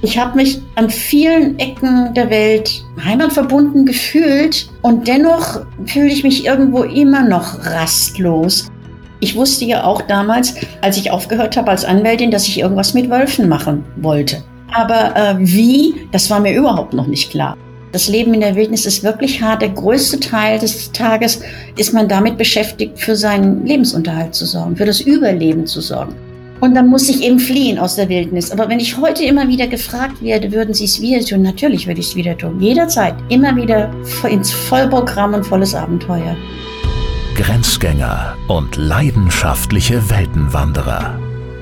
Ich habe mich an vielen Ecken der Welt heimatverbunden gefühlt und dennoch fühle ich mich irgendwo immer noch rastlos. Ich wusste ja auch damals, als ich aufgehört habe als Anwältin, dass ich irgendwas mit Wölfen machen wollte. Aber äh, wie, das war mir überhaupt noch nicht klar. Das Leben in der Wildnis ist wirklich hart. Der größte Teil des Tages ist man damit beschäftigt, für seinen Lebensunterhalt zu sorgen, für das Überleben zu sorgen. Und dann muss ich eben fliehen aus der Wildnis. Aber wenn ich heute immer wieder gefragt werde, würden Sie es wieder tun? Natürlich würde ich es wieder tun. Jederzeit. Immer wieder ins Vollprogramm und volles Abenteuer. Grenzgänger und leidenschaftliche Weltenwanderer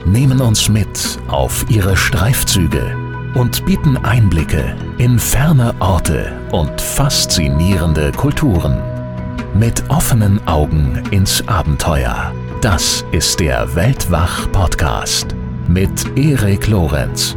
nehmen uns mit auf ihre Streifzüge und bieten Einblicke in ferne Orte und faszinierende Kulturen. Mit offenen Augen ins Abenteuer. Das ist der Weltwach-Podcast mit Erik Lorenz.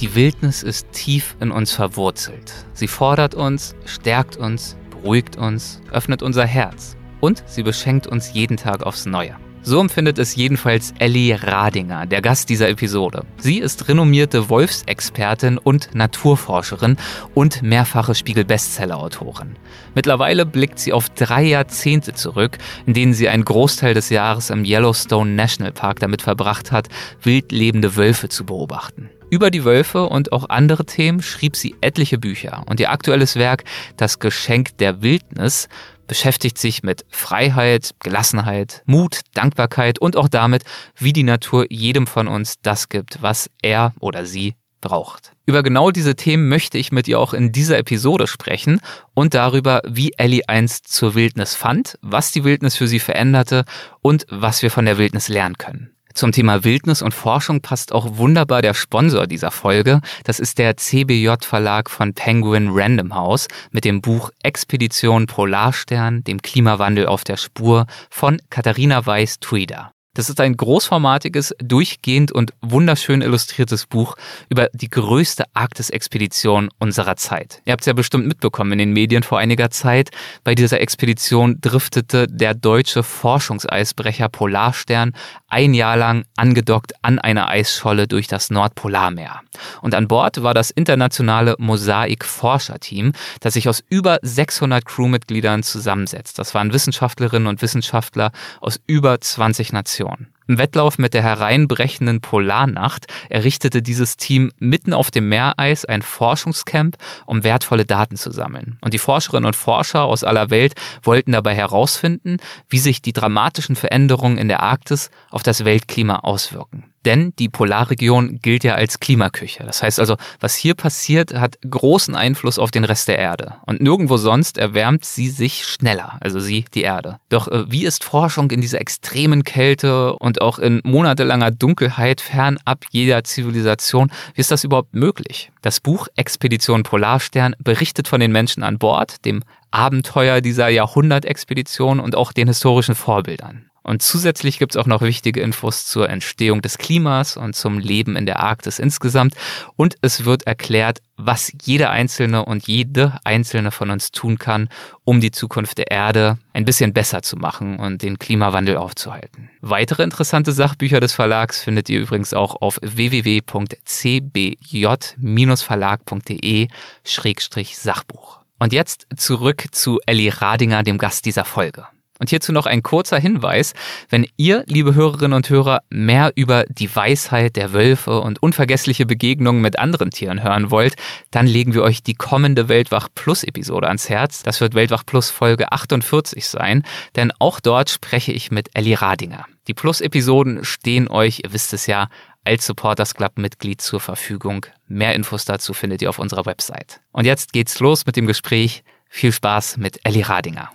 Die Wildnis ist tief in uns verwurzelt. Sie fordert uns, stärkt uns, beruhigt uns, öffnet unser Herz und sie beschenkt uns jeden Tag aufs Neue. So empfindet es jedenfalls Ellie Radinger, der Gast dieser Episode. Sie ist renommierte Wolfsexpertin und Naturforscherin und mehrfache Spiegel-Bestseller-Autorin. Mittlerweile blickt sie auf drei Jahrzehnte zurück, in denen sie einen Großteil des Jahres im Yellowstone National Park damit verbracht hat, wildlebende Wölfe zu beobachten. Über die Wölfe und auch andere Themen schrieb sie etliche Bücher und ihr aktuelles Werk Das Geschenk der Wildnis beschäftigt sich mit Freiheit, Gelassenheit, Mut, Dankbarkeit und auch damit, wie die Natur jedem von uns das gibt, was er oder sie braucht. Über genau diese Themen möchte ich mit ihr auch in dieser Episode sprechen und darüber, wie Ellie einst zur Wildnis fand, was die Wildnis für sie veränderte und was wir von der Wildnis lernen können. Zum Thema Wildnis und Forschung passt auch wunderbar der Sponsor dieser Folge. Das ist der CBJ Verlag von Penguin Random House mit dem Buch Expedition Polarstern, dem Klimawandel auf der Spur von Katharina Weiß-Tuida. Das ist ein großformatiges, durchgehend und wunderschön illustriertes Buch über die größte Arktis-Expedition unserer Zeit. Ihr habt es ja bestimmt mitbekommen in den Medien vor einiger Zeit. Bei dieser Expedition driftete der deutsche Forschungseisbrecher Polarstern ein Jahr lang angedockt an einer Eisscholle durch das Nordpolarmeer. Und an Bord war das internationale Mosaik-Forscherteam, das sich aus über 600 Crewmitgliedern zusammensetzt. Das waren Wissenschaftlerinnen und Wissenschaftler aus über 20 Nationen. Mission. Im Wettlauf mit der hereinbrechenden Polarnacht errichtete dieses Team mitten auf dem Meereis ein Forschungscamp, um wertvolle Daten zu sammeln. Und die Forscherinnen und Forscher aus aller Welt wollten dabei herausfinden, wie sich die dramatischen Veränderungen in der Arktis auf das Weltklima auswirken. Denn die Polarregion gilt ja als Klimaküche. Das heißt also, was hier passiert, hat großen Einfluss auf den Rest der Erde. Und nirgendwo sonst erwärmt sie sich schneller, also sie, die Erde. Doch äh, wie ist Forschung in dieser extremen Kälte und auch in monatelanger Dunkelheit fernab jeder Zivilisation, wie ist das überhaupt möglich? Das Buch Expedition Polarstern berichtet von den Menschen an Bord, dem Abenteuer dieser Jahrhundertexpedition und auch den historischen Vorbildern. Und zusätzlich gibt es auch noch wichtige Infos zur Entstehung des Klimas und zum Leben in der Arktis insgesamt. Und es wird erklärt, was jeder Einzelne und jede Einzelne von uns tun kann, um die Zukunft der Erde ein bisschen besser zu machen und den Klimawandel aufzuhalten. Weitere interessante Sachbücher des Verlags findet ihr übrigens auch auf www.cbj-verlag.de-sachbuch. Und jetzt zurück zu Ellie Radinger, dem Gast dieser Folge. Und hierzu noch ein kurzer Hinweis. Wenn ihr, liebe Hörerinnen und Hörer, mehr über die Weisheit der Wölfe und unvergessliche Begegnungen mit anderen Tieren hören wollt, dann legen wir euch die kommende Weltwach Plus Episode ans Herz. Das wird Weltwach Plus Folge 48 sein, denn auch dort spreche ich mit Ellie Radinger. Die Plus-Episoden stehen euch, ihr wisst es ja, als Supporters Club Mitglied zur Verfügung. Mehr Infos dazu findet ihr auf unserer Website. Und jetzt geht's los mit dem Gespräch. Viel Spaß mit Ellie Radinger.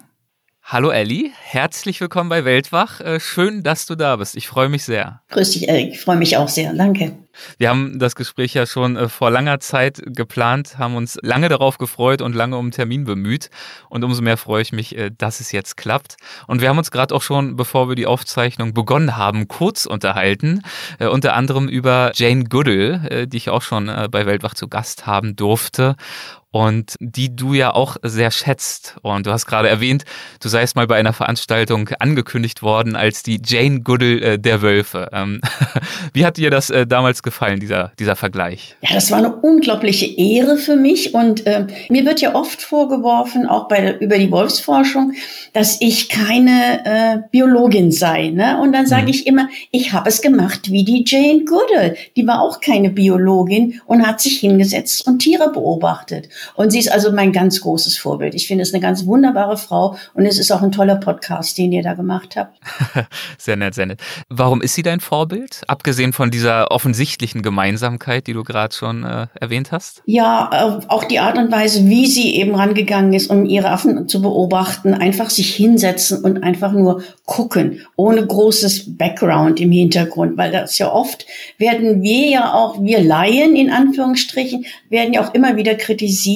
Hallo Elli, herzlich willkommen bei Weltwach. Äh, schön, dass du da bist. Ich freue mich sehr. Grüß dich, Erik. Ich freue mich auch sehr. Danke. Wir haben das Gespräch ja schon äh, vor langer Zeit geplant, haben uns lange darauf gefreut und lange um einen Termin bemüht. Und umso mehr freue ich mich, äh, dass es jetzt klappt. Und wir haben uns gerade auch schon, bevor wir die Aufzeichnung begonnen haben, kurz unterhalten. Unter anderem über Jane Goodall, die ich auch schon bei Weltwach zu Gast haben durfte. Und die du ja auch sehr schätzt. Und du hast gerade erwähnt, du seist mal bei einer Veranstaltung angekündigt worden als die Jane Goodall äh, der Wölfe. Ähm, wie hat dir das äh, damals gefallen, dieser, dieser Vergleich? Ja, das war eine unglaubliche Ehre für mich und äh, mir wird ja oft vorgeworfen, auch bei, über die Wolfsforschung, dass ich keine äh, Biologin sei. Ne? Und dann sage mhm. ich immer, ich habe es gemacht wie die Jane Goodall. Die war auch keine Biologin und hat sich hingesetzt und Tiere beobachtet. Und sie ist also mein ganz großes Vorbild. Ich finde es eine ganz wunderbare Frau und es ist auch ein toller Podcast, den ihr da gemacht habt. sehr nett, sehr nett. Warum ist sie dein Vorbild? Abgesehen von dieser offensichtlichen Gemeinsamkeit, die du gerade schon äh, erwähnt hast? Ja, äh, auch die Art und Weise, wie sie eben rangegangen ist, um ihre Affen zu beobachten. Einfach sich hinsetzen und einfach nur gucken, ohne großes Background im Hintergrund, weil das ja oft werden wir ja auch, wir Laien in Anführungsstrichen, werden ja auch immer wieder kritisiert,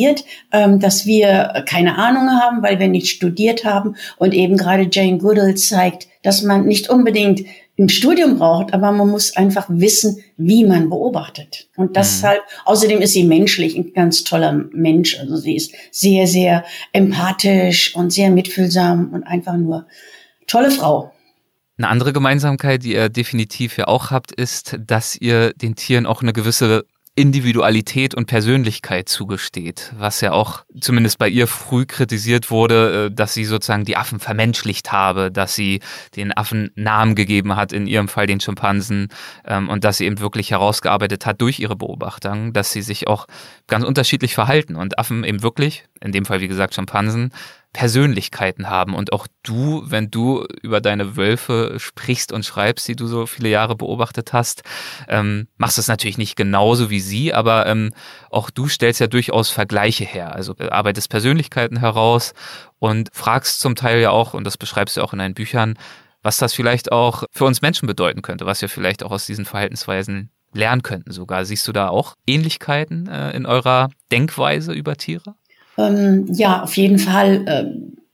ähm, dass wir keine Ahnung haben, weil wir nicht studiert haben und eben gerade Jane Goodall zeigt, dass man nicht unbedingt ein Studium braucht, aber man muss einfach wissen, wie man beobachtet. Und deshalb, mhm. außerdem ist sie menschlich, ein ganz toller Mensch. Also sie ist sehr, sehr empathisch und sehr mitfühlsam und einfach nur tolle Frau. Eine andere Gemeinsamkeit, die ihr definitiv ja auch habt, ist, dass ihr den Tieren auch eine gewisse Individualität und Persönlichkeit zugesteht, was ja auch zumindest bei ihr früh kritisiert wurde, äh, dass sie sozusagen die Affen vermenschlicht habe, dass sie den Affen Namen gegeben hat, in ihrem Fall den Schimpansen, ähm, und dass sie eben wirklich herausgearbeitet hat durch ihre Beobachtung, dass sie sich auch ganz unterschiedlich verhalten und Affen eben wirklich, in dem Fall wie gesagt Schimpansen, Persönlichkeiten haben. Und auch du, wenn du über deine Wölfe sprichst und schreibst, die du so viele Jahre beobachtet hast, ähm, machst es natürlich nicht genauso wie sie, aber ähm, auch du stellst ja durchaus Vergleiche her. Also äh, arbeitest Persönlichkeiten heraus und fragst zum Teil ja auch, und das beschreibst du auch in deinen Büchern, was das vielleicht auch für uns Menschen bedeuten könnte, was wir vielleicht auch aus diesen Verhaltensweisen lernen könnten sogar. Siehst du da auch Ähnlichkeiten äh, in eurer Denkweise über Tiere? Ähm, ja, auf jeden Fall. Äh,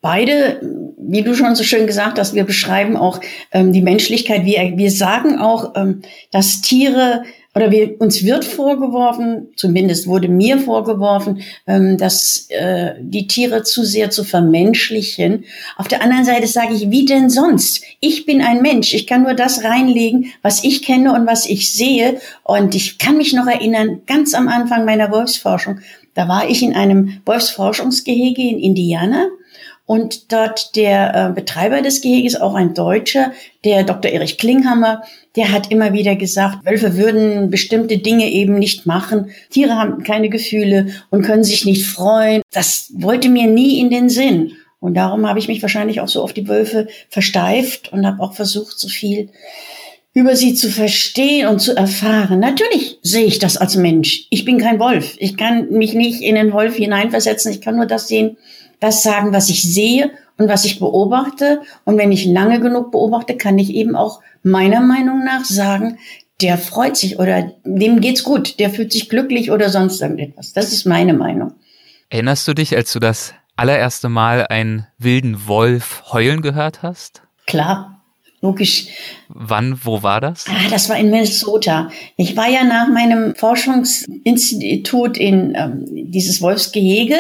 beide, wie du schon so schön gesagt hast, wir beschreiben auch ähm, die Menschlichkeit. Wir, wir sagen auch, ähm, dass Tiere oder wir, uns wird vorgeworfen, zumindest wurde mir vorgeworfen, ähm, dass äh, die Tiere zu sehr zu vermenschlichen. Auf der anderen Seite sage ich, wie denn sonst? Ich bin ein Mensch. Ich kann nur das reinlegen, was ich kenne und was ich sehe. Und ich kann mich noch erinnern, ganz am Anfang meiner Wolfsforschung, da war ich in einem Wolfsforschungsgehege in Indiana und dort der äh, Betreiber des Geheges, auch ein Deutscher, der Dr. Erich Klinghammer, der hat immer wieder gesagt, Wölfe würden bestimmte Dinge eben nicht machen. Tiere haben keine Gefühle und können sich nicht freuen. Das wollte mir nie in den Sinn. Und darum habe ich mich wahrscheinlich auch so auf die Wölfe versteift und habe auch versucht, so viel über sie zu verstehen und zu erfahren. Natürlich sehe ich das als Mensch. Ich bin kein Wolf. Ich kann mich nicht in den Wolf hineinversetzen. Ich kann nur das sehen, das sagen, was ich sehe und was ich beobachte. Und wenn ich lange genug beobachte, kann ich eben auch meiner Meinung nach sagen, der freut sich oder dem geht's gut, der fühlt sich glücklich oder sonst irgendetwas. Das ist meine Meinung. Erinnerst du dich, als du das allererste Mal einen wilden Wolf heulen gehört hast? Klar. Logisch. Wann, wo war das? Ah, das war in Minnesota. Ich war ja nach meinem Forschungsinstitut in ähm, dieses Wolfsgehege,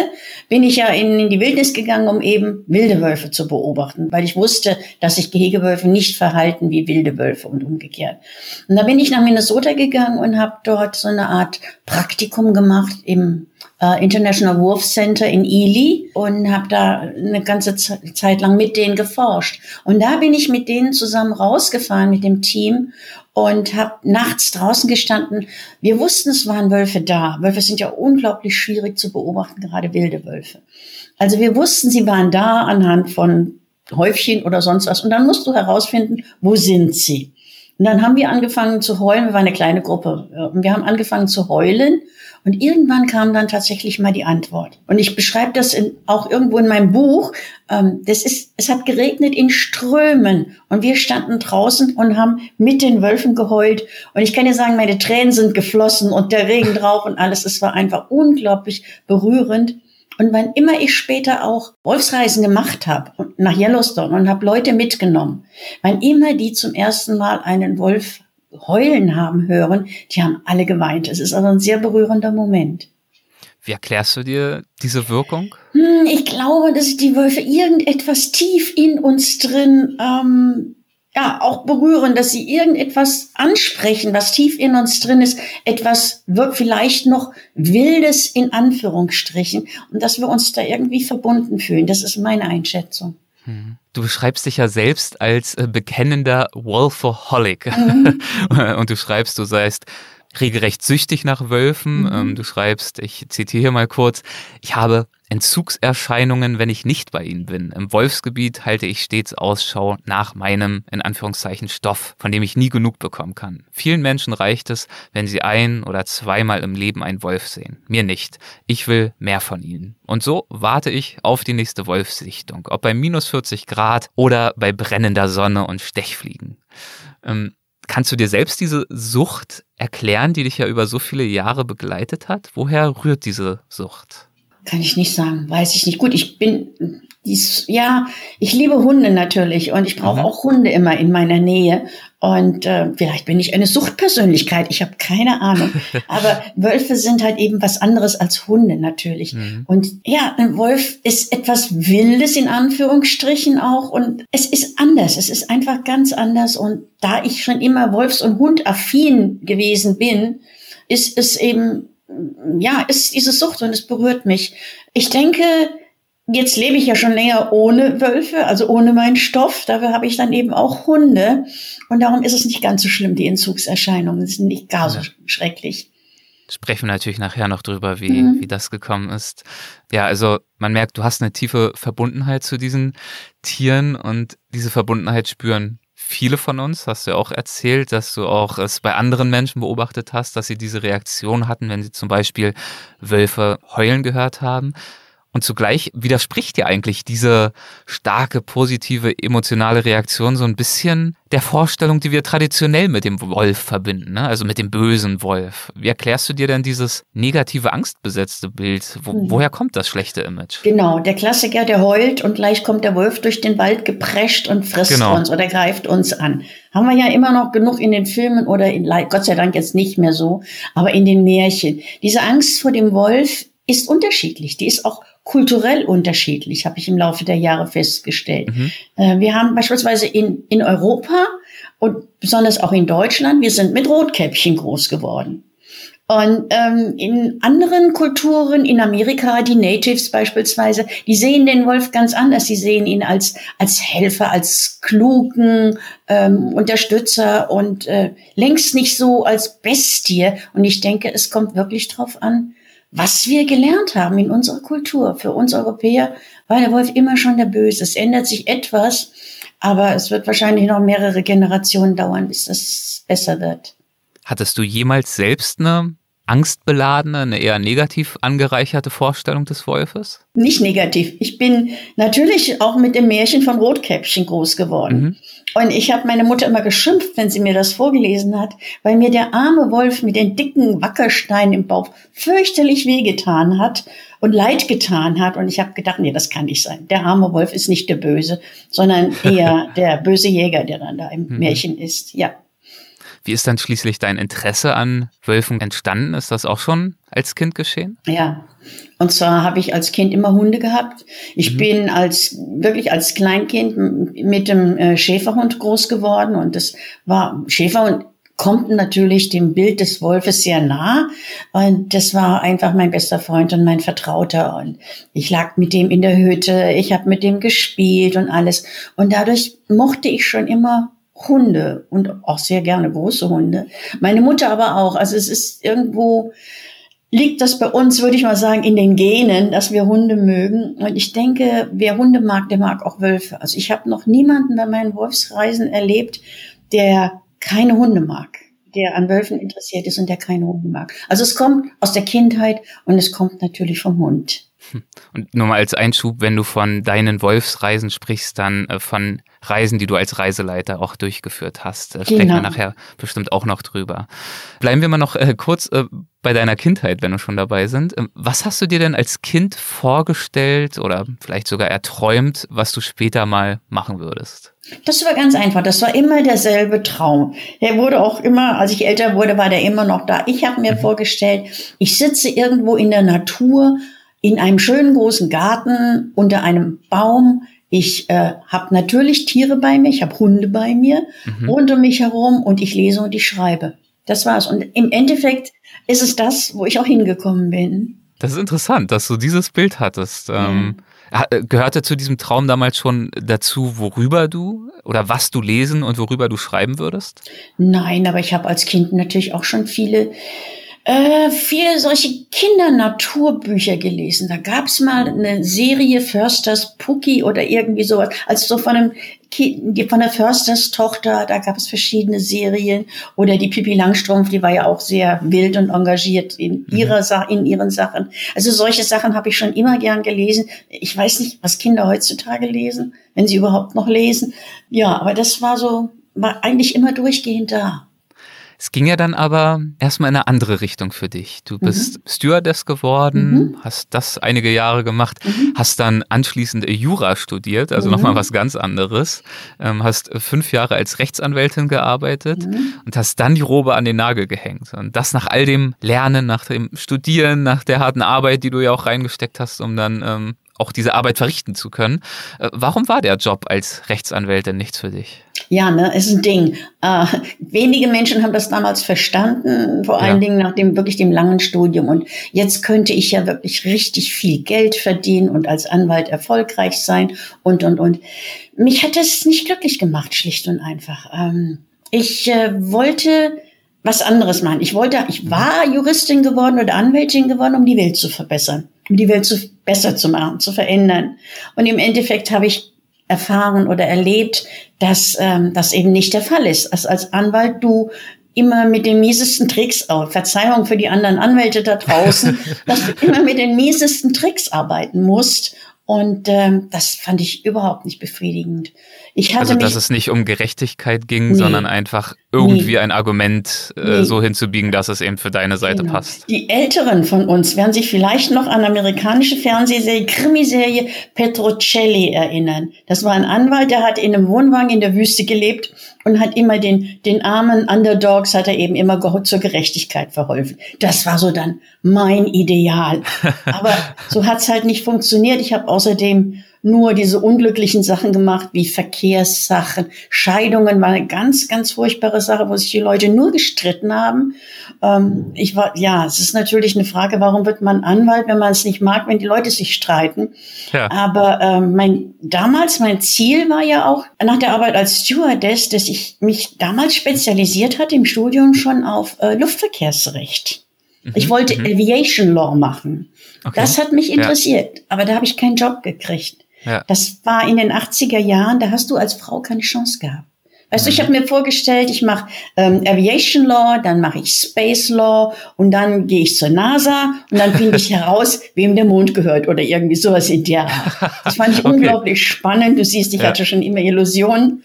bin ich ja in, in die Wildnis gegangen, um eben wilde Wölfe zu beobachten, weil ich wusste, dass sich Gehegewölfe nicht verhalten wie wilde Wölfe und umgekehrt. Und da bin ich nach Minnesota gegangen und habe dort so eine Art Praktikum gemacht im International Wolf Center in Ely und habe da eine ganze Zeit lang mit denen geforscht. Und da bin ich mit denen zusammen rausgefahren mit dem Team und habe nachts draußen gestanden. Wir wussten, es waren Wölfe da. Wölfe sind ja unglaublich schwierig zu beobachten, gerade wilde Wölfe. Also wir wussten, sie waren da anhand von Häufchen oder sonst was. Und dann musst du herausfinden, wo sind sie? Und dann haben wir angefangen zu heulen. Wir waren eine kleine Gruppe. Und wir haben angefangen zu heulen. Und irgendwann kam dann tatsächlich mal die Antwort. Und ich beschreibe das in, auch irgendwo in meinem Buch. Ähm, das ist, es hat geregnet in Strömen. Und wir standen draußen und haben mit den Wölfen geheult. Und ich kann dir sagen, meine Tränen sind geflossen und der Regen drauf und alles. Es war einfach unglaublich berührend. Und wann immer ich später auch Wolfsreisen gemacht habe nach Yellowstone und habe Leute mitgenommen, wann immer die zum ersten Mal einen Wolf heulen haben hören, die haben alle geweint. Es ist also ein sehr berührender Moment. Wie erklärst du dir diese Wirkung? Hm, ich glaube, dass die Wölfe irgendetwas tief in uns drin ähm, ja auch berühren, dass sie irgendetwas ansprechen, was tief in uns drin ist, etwas wird vielleicht noch wildes in Anführungsstrichen und dass wir uns da irgendwie verbunden fühlen. Das ist meine Einschätzung. Du beschreibst dich ja selbst als äh, bekennender Wolfaholic. Mhm. und du schreibst, du seist regelrecht süchtig nach Wölfen. Mhm. Ähm, du schreibst, ich zitiere hier mal kurz, ich habe Entzugserscheinungen, wenn ich nicht bei ihnen bin. Im Wolfsgebiet halte ich stets Ausschau nach meinem, in Anführungszeichen, Stoff, von dem ich nie genug bekommen kann. Vielen Menschen reicht es, wenn sie ein oder zweimal im Leben einen Wolf sehen. Mir nicht. Ich will mehr von ihnen. Und so warte ich auf die nächste Wolfssichtung, ob bei minus 40 Grad oder bei brennender Sonne und Stechfliegen. Ähm, Kannst du dir selbst diese Sucht erklären, die dich ja über so viele Jahre begleitet hat? Woher rührt diese Sucht? Kann ich nicht sagen, weiß ich nicht. Gut, ich bin, dies, ja, ich liebe Hunde natürlich und ich brauche mhm. auch Hunde immer in meiner Nähe. Und äh, vielleicht bin ich eine Suchtpersönlichkeit, ich habe keine Ahnung. Aber Wölfe sind halt eben was anderes als Hunde natürlich. Mhm. Und ja, ein Wolf ist etwas Wildes in Anführungsstrichen auch. Und es ist anders, es ist einfach ganz anders. Und da ich schon immer Wolfs- und Hundaffin gewesen bin, ist es eben ja, ist diese Sucht und es berührt mich. Ich denke, jetzt lebe ich ja schon länger ohne Wölfe, also ohne meinen Stoff. Dafür habe ich dann eben auch Hunde. Und darum ist es nicht ganz so schlimm, die Entzugserscheinungen sind nicht gar so schrecklich. Sprechen wir natürlich nachher noch drüber, wie, mhm. wie das gekommen ist. Ja, also man merkt, du hast eine tiefe Verbundenheit zu diesen Tieren und diese Verbundenheit spüren viele von uns, hast du ja auch erzählt, dass du auch es bei anderen Menschen beobachtet hast, dass sie diese Reaktion hatten, wenn sie zum Beispiel Wölfe heulen gehört haben. Und zugleich widerspricht ja eigentlich diese starke, positive, emotionale Reaktion so ein bisschen der Vorstellung, die wir traditionell mit dem Wolf verbinden, ne? also mit dem bösen Wolf. Wie erklärst du dir denn dieses negative, angstbesetzte Bild? Wo, mhm. Woher kommt das schlechte Image? Genau, der Klassiker, der heult und gleich kommt der Wolf durch den Wald geprescht und frisst genau. uns oder greift uns an. Haben wir ja immer noch genug in den Filmen oder in, Gott sei Dank jetzt nicht mehr so, aber in den Märchen. Diese Angst vor dem Wolf ist unterschiedlich. Die ist auch kulturell unterschiedlich, habe ich im Laufe der Jahre festgestellt. Mhm. Äh, wir haben beispielsweise in, in Europa und besonders auch in Deutschland, wir sind mit Rotkäppchen groß geworden. Und ähm, in anderen Kulturen, in Amerika, die Natives beispielsweise, die sehen den Wolf ganz anders. Sie sehen ihn als als Helfer, als klugen ähm, Unterstützer und äh, längst nicht so als Bestie. Und ich denke, es kommt wirklich drauf an, was wir gelernt haben in unserer Kultur. Für uns Europäer war der Wolf immer schon der Böse. Es ändert sich etwas, aber es wird wahrscheinlich noch mehrere Generationen dauern, bis das besser wird. Hattest du jemals selbst eine angstbeladene, eine eher negativ angereicherte Vorstellung des Wolfes? Nicht negativ. Ich bin natürlich auch mit dem Märchen von Rotkäppchen groß geworden. Mhm. Und ich habe meine Mutter immer geschimpft, wenn sie mir das vorgelesen hat, weil mir der arme Wolf mit den dicken Wackersteinen im Bauch fürchterlich wehgetan hat und leid getan hat. Und ich habe gedacht, nee, das kann nicht sein. Der arme Wolf ist nicht der Böse, sondern eher der böse Jäger, der dann da im mhm. Märchen ist. Ja. Wie ist dann schließlich dein Interesse an Wölfen entstanden? Ist das auch schon als Kind geschehen? Ja. Und zwar habe ich als Kind immer Hunde gehabt. Ich mhm. bin als wirklich als Kleinkind mit dem äh, Schäferhund groß geworden und das war Schäferhund kommt natürlich dem Bild des Wolfes sehr nah. Und das war einfach mein bester Freund und mein Vertrauter. Und ich lag mit dem in der Hütte, ich habe mit dem gespielt und alles. Und dadurch mochte ich schon immer Hunde und auch sehr gerne große Hunde. Meine Mutter aber auch. Also es ist irgendwo, liegt das bei uns, würde ich mal sagen, in den Genen, dass wir Hunde mögen. Und ich denke, wer Hunde mag, der mag auch Wölfe. Also ich habe noch niemanden bei meinen Wolfsreisen erlebt, der keine Hunde mag, der an Wölfen interessiert ist und der keine Hunde mag. Also es kommt aus der Kindheit und es kommt natürlich vom Hund. Und nur mal als Einschub, wenn du von deinen Wolfsreisen sprichst, dann äh, von Reisen, die du als Reiseleiter auch durchgeführt hast. Da sprechen wir genau. nachher bestimmt auch noch drüber. Bleiben wir mal noch äh, kurz bei deiner Kindheit, wenn wir schon dabei sind. Ähm, was hast du dir denn als Kind vorgestellt oder vielleicht sogar erträumt, was du später mal machen würdest? Das war ganz einfach. Das war immer derselbe Traum. Der wurde auch immer, als ich älter wurde, war der immer noch da. Ich habe mir mhm. vorgestellt, ich sitze irgendwo in der Natur, in einem schönen großen Garten unter einem Baum. Ich äh, habe natürlich Tiere bei mir, ich habe Hunde bei mir, mhm. rund um mich herum und ich lese und ich schreibe. Das war's. Und im Endeffekt ist es das, wo ich auch hingekommen bin. Das ist interessant, dass du dieses Bild hattest. Ähm, gehörte zu diesem Traum damals schon dazu, worüber du oder was du lesen und worüber du schreiben würdest? Nein, aber ich habe als Kind natürlich auch schon viele äh, viele solche Kindernaturbücher gelesen. Da gab's mal eine Serie Försters Pucki oder irgendwie sowas. Also so von einem von der Försters Tochter, da gab es verschiedene Serien. Oder die Pippi Langstrumpf, die war ja auch sehr wild und engagiert in mhm. ihrer Sa in ihren Sachen. Also solche Sachen habe ich schon immer gern gelesen. Ich weiß nicht, was Kinder heutzutage lesen, wenn sie überhaupt noch lesen. Ja, aber das war so, war eigentlich immer durchgehend da. Es ging ja dann aber erstmal in eine andere Richtung für dich. Du bist mhm. Stewardess geworden, mhm. hast das einige Jahre gemacht, mhm. hast dann anschließend Jura studiert, also mhm. nochmal was ganz anderes, ähm, hast fünf Jahre als Rechtsanwältin gearbeitet mhm. und hast dann die Robe an den Nagel gehängt. Und das nach all dem Lernen, nach dem Studieren, nach der harten Arbeit, die du ja auch reingesteckt hast, um dann ähm, auch diese Arbeit verrichten zu können. Äh, warum war der Job als Rechtsanwältin nichts für dich? Ja, ne, ist ein Ding. Äh, wenige Menschen haben das damals verstanden, vor allen Dingen nach dem wirklich dem langen Studium. Und jetzt könnte ich ja wirklich richtig viel Geld verdienen und als Anwalt erfolgreich sein und und und. Mich hat das nicht glücklich gemacht, schlicht und einfach. Ähm, ich äh, wollte was anderes machen. Ich wollte, ich war Juristin geworden oder Anwältin geworden, um die Welt zu verbessern, um die Welt zu, besser zu machen, zu verändern. Und im Endeffekt habe ich erfahren oder erlebt, dass ähm, das eben nicht der Fall ist. Dass als Anwalt du immer mit den miesesten Tricks, oh, Verzeihung für die anderen Anwälte da draußen, dass du immer mit den miesesten Tricks arbeiten musst und ähm, das fand ich überhaupt nicht befriedigend. Also, dass es nicht um Gerechtigkeit ging, nee, sondern einfach irgendwie nee, ein Argument äh, nee. so hinzubiegen, dass es eben für deine Seite genau. passt. Die Älteren von uns werden sich vielleicht noch an amerikanische Fernsehserie, Krimiserie Petrocelli erinnern. Das war ein Anwalt, der hat in einem Wohnwagen in der Wüste gelebt und hat immer den, den armen Underdogs hat er eben immer zur Gerechtigkeit verholfen. Das war so dann mein Ideal. Aber so hat's halt nicht funktioniert. Ich habe außerdem nur diese unglücklichen Sachen gemacht, wie Verkehrssachen. Scheidungen war eine ganz, ganz furchtbare Sache, wo sich die Leute nur gestritten haben. Ähm, ich war, ja, es ist natürlich eine Frage, warum wird man Anwalt, wenn man es nicht mag, wenn die Leute sich streiten. Ja. Aber ähm, mein, damals, mein Ziel war ja auch nach der Arbeit als Stewardess, dass ich mich damals spezialisiert hatte im Studium schon auf äh, Luftverkehrsrecht. Mhm. Ich wollte mhm. Aviation Law machen. Okay. Das hat mich interessiert, ja. aber da habe ich keinen Job gekriegt. Ja. Das war in den 80er Jahren, da hast du als Frau keine Chance gehabt. Weißt mhm. du, ich habe mir vorgestellt, ich mache ähm, Aviation Law, dann mache ich Space Law und dann gehe ich zur NASA und dann finde ich heraus, wem der Mond gehört oder irgendwie sowas in der Art. Das fand ich okay. unglaublich spannend. Du siehst, ich ja. hatte schon immer Illusionen.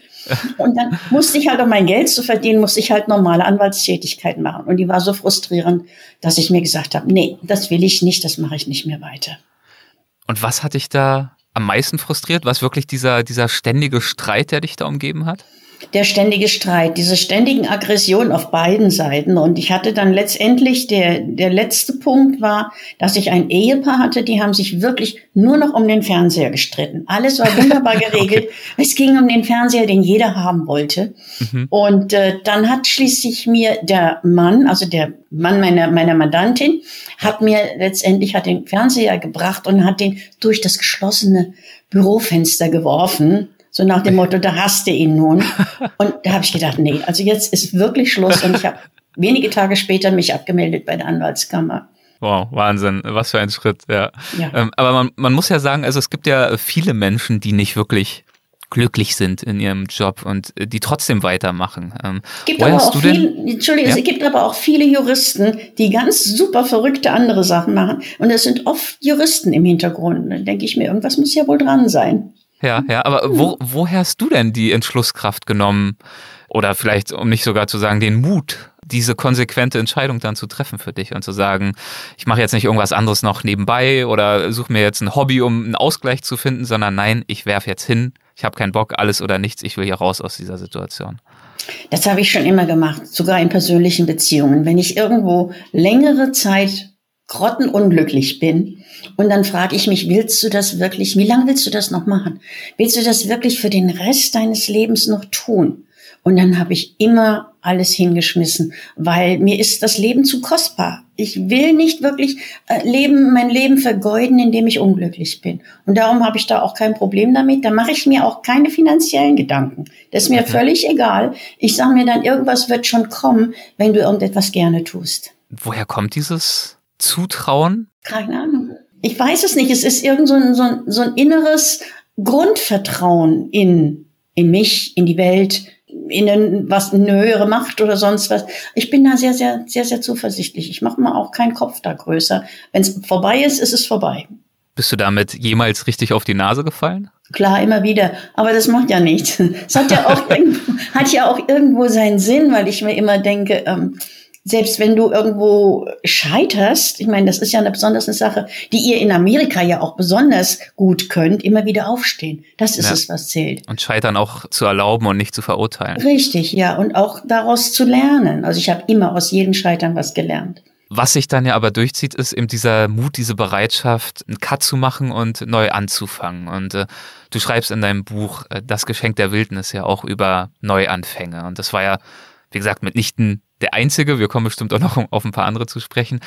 Und dann musste ich halt, um mein Geld zu verdienen, musste ich halt normale Anwaltstätigkeit machen. Und die war so frustrierend, dass ich mir gesagt habe, nee, das will ich nicht, das mache ich nicht mehr weiter. Und was hat dich da am meisten frustriert? War es wirklich dieser, dieser ständige Streit, der dich da umgeben hat? Der ständige Streit, diese ständigen Aggressionen auf beiden Seiten. Und ich hatte dann letztendlich, der, der letzte Punkt war, dass ich ein Ehepaar hatte, die haben sich wirklich nur noch um den Fernseher gestritten. Alles war wunderbar geregelt. okay. Es ging um den Fernseher, den jeder haben wollte. Mhm. Und äh, dann hat schließlich mir der Mann, also der Mann meiner, meiner Mandantin, hat mir letztendlich hat den Fernseher gebracht und hat den durch das geschlossene Bürofenster geworfen. So nach dem Motto, da hast du ihn nun. Und da habe ich gedacht, nee, also jetzt ist wirklich Schluss. Und ich habe wenige Tage später mich abgemeldet bei der Anwaltskammer. Wow, Wahnsinn, was für ein Schritt, ja. ja. Ähm, aber man, man muss ja sagen, also es gibt ja viele Menschen, die nicht wirklich glücklich sind in ihrem Job und äh, die trotzdem weitermachen. Ähm, gibt aber auch viel, Entschuldigung, ja? es gibt aber auch viele Juristen, die ganz super verrückte andere Sachen machen. Und es sind oft Juristen im Hintergrund. Dann denke ich mir, irgendwas muss ja wohl dran sein. Ja, ja, aber wo, woher hast du denn die Entschlusskraft genommen? Oder vielleicht, um nicht sogar zu sagen, den Mut, diese konsequente Entscheidung dann zu treffen für dich und zu sagen, ich mache jetzt nicht irgendwas anderes noch nebenbei oder suche mir jetzt ein Hobby, um einen Ausgleich zu finden, sondern nein, ich werfe jetzt hin, ich habe keinen Bock, alles oder nichts, ich will hier raus aus dieser Situation. Das habe ich schon immer gemacht, sogar in persönlichen Beziehungen. Wenn ich irgendwo längere Zeit grottenunglücklich bin und dann frage ich mich, willst du das wirklich, wie lange willst du das noch machen? Willst du das wirklich für den Rest deines Lebens noch tun? Und dann habe ich immer alles hingeschmissen, weil mir ist das Leben zu kostbar. Ich will nicht wirklich äh, leben, mein Leben vergeuden, indem ich unglücklich bin. Und darum habe ich da auch kein Problem damit. Da mache ich mir auch keine finanziellen Gedanken. Das ist mir okay. völlig egal. Ich sage mir dann, irgendwas wird schon kommen, wenn du irgendetwas gerne tust. Woher kommt dieses Zutrauen? Keine Ahnung. Ich weiß es nicht. Es ist irgend so ein, so ein, so ein inneres Grundvertrauen in, in mich, in die Welt, in was eine höhere Macht oder sonst was. Ich bin da sehr, sehr, sehr, sehr zuversichtlich. Ich mache mir auch keinen Kopf da größer. Wenn es vorbei ist, ist es vorbei. Bist du damit jemals richtig auf die Nase gefallen? Klar, immer wieder. Aber das macht ja nichts. Es hat ja auch, hat ja auch irgendwo seinen Sinn, weil ich mir immer denke, ähm, selbst wenn du irgendwo scheiterst, ich meine, das ist ja eine besondere Sache, die ihr in Amerika ja auch besonders gut könnt, immer wieder aufstehen. Das ist ja. es, was zählt. Und scheitern auch zu erlauben und nicht zu verurteilen. Richtig, ja. Und auch daraus zu lernen. Also ich habe immer aus jedem Scheitern was gelernt. Was sich dann ja aber durchzieht, ist eben dieser Mut, diese Bereitschaft, einen Cut zu machen und neu anzufangen. Und äh, du schreibst in deinem Buch äh, Das Geschenk der Wildnis ja auch über Neuanfänge. Und das war ja, wie gesagt, mitnichten der Einzige. Wir kommen bestimmt auch noch auf ein paar andere zu sprechen.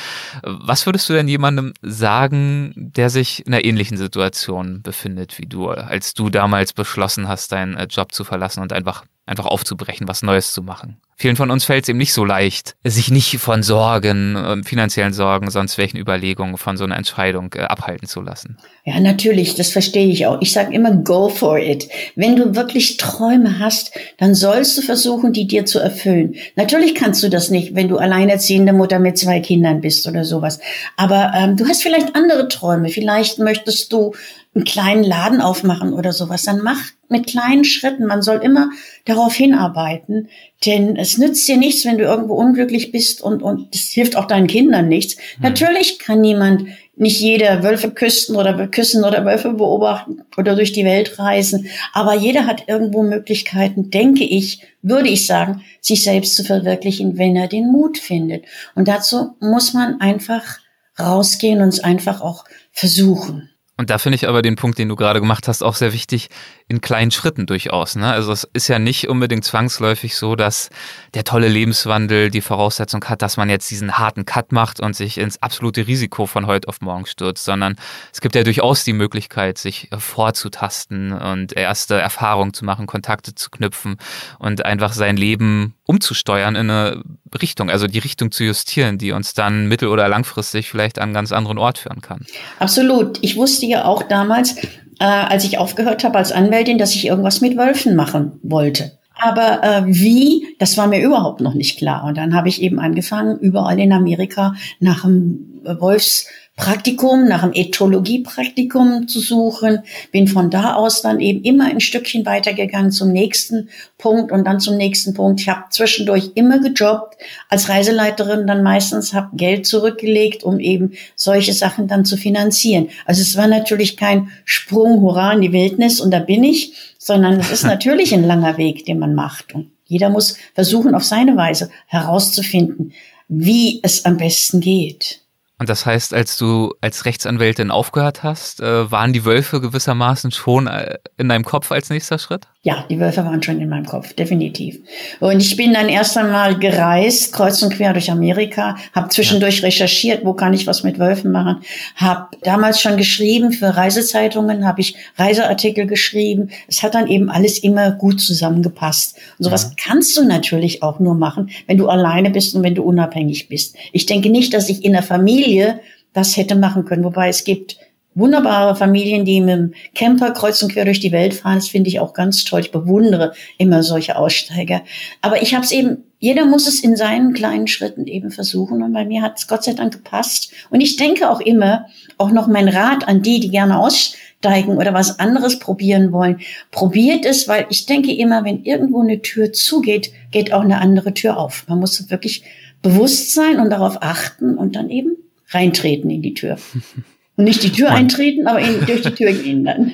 Was würdest du denn jemandem sagen, der sich in einer ähnlichen Situation befindet wie du, als du damals beschlossen hast, deinen äh, Job zu verlassen und einfach, einfach aufzubrechen, was Neues zu machen? Vielen von uns fällt es eben nicht so leicht, sich nicht von Sorgen, ähm, finanziellen Sorgen, sonst welchen Überlegungen von so einer Entscheidung äh, abhalten zu lassen. Ja, natürlich, das verstehe ich auch. Ich sage immer, go for it. Wenn du wirklich Träume hast, dann sollst du versuchen, die dir zu erfüllen. Natürlich kannst du das nicht, wenn du alleinerziehende Mutter mit zwei Kindern bist oder sowas. Aber ähm, du hast vielleicht andere Träume. Vielleicht möchtest du einen kleinen Laden aufmachen oder sowas, dann mach mit kleinen Schritten. Man soll immer darauf hinarbeiten, denn es nützt dir nichts, wenn du irgendwo unglücklich bist und und es hilft auch deinen Kindern nichts. Mhm. Natürlich kann niemand nicht jeder Wölfe küssen oder küssen oder Wölfe beobachten oder durch die Welt reisen, aber jeder hat irgendwo Möglichkeiten, denke ich, würde ich sagen, sich selbst zu verwirklichen, wenn er den Mut findet. Und dazu muss man einfach rausgehen und es einfach auch versuchen. Und da finde ich aber den Punkt, den du gerade gemacht hast, auch sehr wichtig, in kleinen Schritten durchaus. Ne? Also es ist ja nicht unbedingt zwangsläufig so, dass der tolle Lebenswandel die Voraussetzung hat, dass man jetzt diesen harten Cut macht und sich ins absolute Risiko von heute auf morgen stürzt, sondern es gibt ja durchaus die Möglichkeit, sich vorzutasten und erste Erfahrungen zu machen, Kontakte zu knüpfen und einfach sein Leben umzusteuern in eine Richtung, also die Richtung zu justieren, die uns dann mittel- oder langfristig vielleicht an einen ganz anderen Ort führen kann. Absolut. Ich wusste ja auch damals, äh, als ich aufgehört habe als Anwältin, dass ich irgendwas mit Wölfen machen wollte. Aber äh, wie, das war mir überhaupt noch nicht klar. Und dann habe ich eben angefangen, überall in Amerika nach einem Wolfs Praktikum, nach einem Ethologie-Praktikum zu suchen. Bin von da aus dann eben immer ein Stückchen weitergegangen zum nächsten Punkt und dann zum nächsten Punkt. Ich habe zwischendurch immer gejobbt, als Reiseleiterin dann meistens, habe Geld zurückgelegt, um eben solche Sachen dann zu finanzieren. Also es war natürlich kein Sprung, hurra, in die Wildnis und da bin ich, sondern es ist natürlich ein langer Weg, den man macht. Und jeder muss versuchen, auf seine Weise herauszufinden, wie es am besten geht. Und das heißt, als du als Rechtsanwältin aufgehört hast, äh, waren die Wölfe gewissermaßen schon äh, in deinem Kopf als nächster Schritt? Ja, die Wölfe waren schon in meinem Kopf, definitiv. Und ich bin dann erst einmal gereist, kreuz und quer durch Amerika, habe zwischendurch ja. recherchiert, wo kann ich was mit Wölfen machen, habe damals schon geschrieben für Reisezeitungen, habe ich Reiseartikel geschrieben. Es hat dann eben alles immer gut zusammengepasst. Und sowas ja. kannst du natürlich auch nur machen, wenn du alleine bist und wenn du unabhängig bist. Ich denke nicht, dass ich in der Familie das hätte machen können, wobei es gibt wunderbare Familien, die mit dem Camper kreuz und quer durch die Welt fahren. Das finde ich auch ganz toll. Ich bewundere immer solche Aussteiger. Aber ich habe es eben, jeder muss es in seinen kleinen Schritten eben versuchen. Und bei mir hat es Gott sei Dank gepasst. Und ich denke auch immer, auch noch mein Rat an die, die gerne aussteigen oder was anderes probieren wollen. Probiert es, weil ich denke immer, wenn irgendwo eine Tür zugeht, geht auch eine andere Tür auf. Man muss wirklich bewusst sein und darauf achten und dann eben reintreten in die Tür. Nicht die Tür und eintreten, aber in, durch die Tür gehen dann.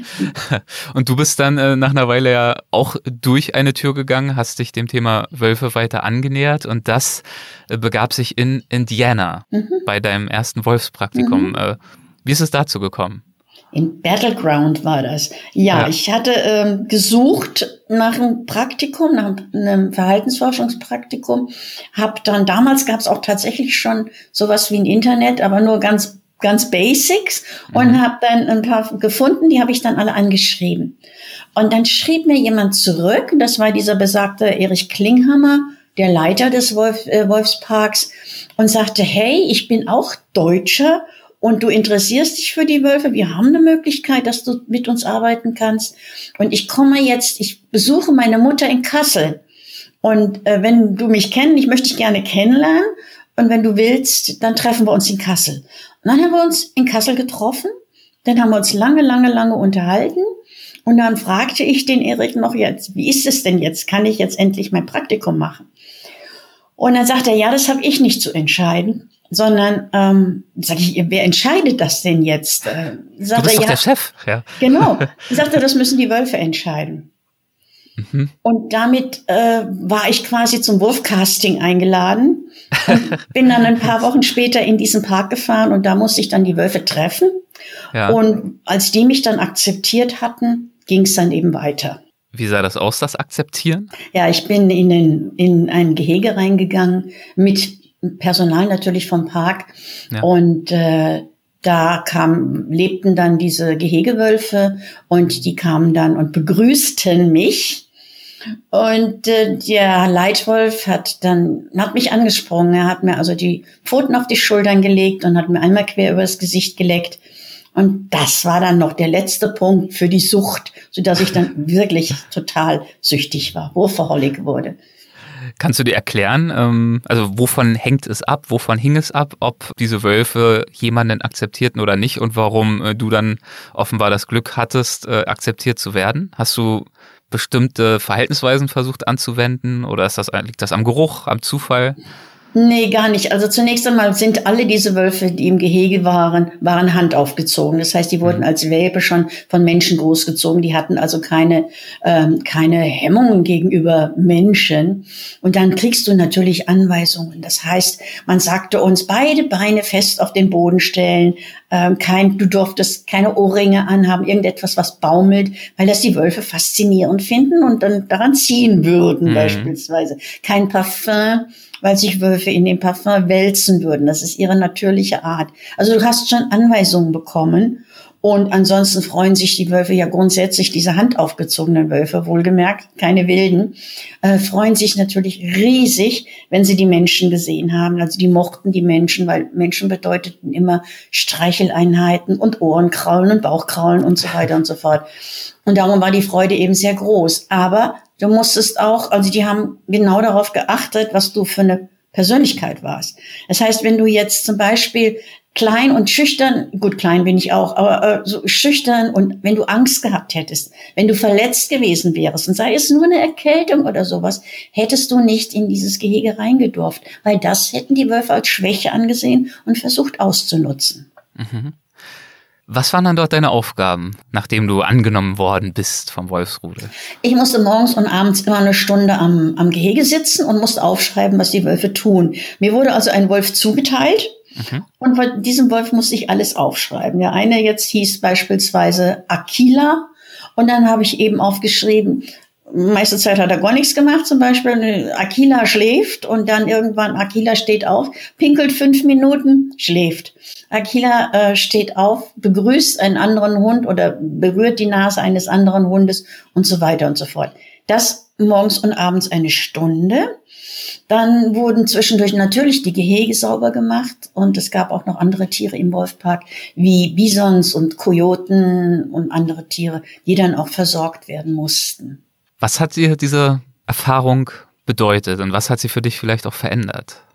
Und du bist dann äh, nach einer Weile ja auch durch eine Tür gegangen, hast dich dem Thema Wölfe weiter angenähert und das äh, begab sich in Indiana mhm. bei deinem ersten Wolfspraktikum. Mhm. Äh, wie ist es dazu gekommen? In Battleground war das. Ja, ja. ich hatte ähm, gesucht nach einem Praktikum, nach einem Verhaltensforschungspraktikum. Hab dann damals gab es auch tatsächlich schon sowas wie ein Internet, aber nur ganz ganz Basics und mhm. habe dann ein paar gefunden, die habe ich dann alle angeschrieben. Und dann schrieb mir jemand zurück, das war dieser besagte Erich Klinghammer, der Leiter des Wolf, äh, Wolfsparks, und sagte, hey, ich bin auch Deutscher und du interessierst dich für die Wölfe. Wir haben eine Möglichkeit, dass du mit uns arbeiten kannst. Und ich komme jetzt, ich besuche meine Mutter in Kassel. Und äh, wenn du mich kennst, ich möchte dich gerne kennenlernen. Und wenn du willst, dann treffen wir uns in Kassel. Und dann haben wir uns in Kassel getroffen. Dann haben wir uns lange, lange, lange unterhalten. Und dann fragte ich den Erik noch jetzt, wie ist es denn jetzt? Kann ich jetzt endlich mein Praktikum machen? Und dann sagt er, ja, das habe ich nicht zu entscheiden, sondern ähm, sage ich, wer entscheidet das denn jetzt? Äh, sagt du bist er, doch ja, der Chef, ja. Genau. Sagt er, das müssen die Wölfe entscheiden. Mhm. Und damit äh, war ich quasi zum Wolfcasting eingeladen und bin dann ein paar Wochen später in diesen Park gefahren und da musste ich dann die Wölfe treffen. Ja. Und als die mich dann akzeptiert hatten, ging es dann eben weiter. Wie sah das aus, das Akzeptieren? Ja, ich bin in, den, in ein Gehege reingegangen mit Personal natürlich vom Park ja. und äh, da kam, lebten dann diese Gehegewölfe und die kamen dann und begrüßten mich und äh, der Leitwolf hat dann hat mich angesprungen. Er hat mir also die Pfoten auf die Schultern gelegt und hat mir einmal quer übers Gesicht geleckt. Und das war dann noch der letzte Punkt für die Sucht, so dass ich dann wirklich total süchtig war, Wurfaholic wurde. Kannst du dir erklären, ähm, also wovon hängt es ab, wovon hing es ab, ob diese Wölfe jemanden akzeptierten oder nicht und warum äh, du dann offenbar das Glück hattest, äh, akzeptiert zu werden? Hast du bestimmte Verhaltensweisen versucht anzuwenden oder ist das, liegt das am Geruch, am Zufall? Nee, gar nicht. Also zunächst einmal sind alle diese Wölfe, die im Gehege waren, waren handaufgezogen. Das heißt, die wurden mhm. als Welpe schon von Menschen großgezogen. Die hatten also keine, ähm, keine Hemmungen gegenüber Menschen. Und dann kriegst du natürlich Anweisungen. Das heißt, man sagte uns, beide Beine fest auf den Boden stellen, ähm, kein, du durftest keine Ohrringe anhaben, irgendetwas, was baumelt, weil das die Wölfe faszinierend finden und dann daran ziehen würden mhm. beispielsweise. Kein Parfum, weil sich Wölfe in dem Parfum wälzen würden. Das ist ihre natürliche Art. Also du hast schon Anweisungen bekommen. Und ansonsten freuen sich die Wölfe ja grundsätzlich, diese handaufgezogenen Wölfe, wohlgemerkt, keine wilden, äh, freuen sich natürlich riesig, wenn sie die Menschen gesehen haben. Also die mochten die Menschen, weil Menschen bedeuteten immer Streicheleinheiten und Ohrenkraulen und Bauchkraulen und so weiter und so fort. Und darum war die Freude eben sehr groß. Aber Du musstest auch, also die haben genau darauf geachtet, was du für eine Persönlichkeit warst. Das heißt, wenn du jetzt zum Beispiel klein und schüchtern, gut, klein bin ich auch, aber äh, so schüchtern und wenn du Angst gehabt hättest, wenn du verletzt gewesen wärst und sei es nur eine Erkältung oder sowas, hättest du nicht in dieses Gehege reingedurft, weil das hätten die Wölfe als Schwäche angesehen und versucht auszunutzen. Mhm. Was waren dann dort deine Aufgaben, nachdem du angenommen worden bist vom Wolfsrudel? Ich musste morgens und abends immer eine Stunde am, am Gehege sitzen und musste aufschreiben, was die Wölfe tun. Mir wurde also ein Wolf zugeteilt. Mhm. Und von diesem Wolf musste ich alles aufschreiben. Der eine jetzt hieß beispielsweise Aquila. Und dann habe ich eben aufgeschrieben, meiste Zeit hat er gar nichts gemacht, zum Beispiel Aquila schläft und dann irgendwann Aquila steht auf, pinkelt fünf Minuten, schläft. Aquila äh, steht auf, begrüßt einen anderen Hund oder berührt die Nase eines anderen Hundes und so weiter und so fort. Das morgens und abends eine Stunde. Dann wurden zwischendurch natürlich die Gehege sauber gemacht und es gab auch noch andere Tiere im Wolfpark wie Bisons und Kojoten und andere Tiere, die dann auch versorgt werden mussten. Was hat dir diese Erfahrung bedeutet und was hat sie für dich vielleicht auch verändert?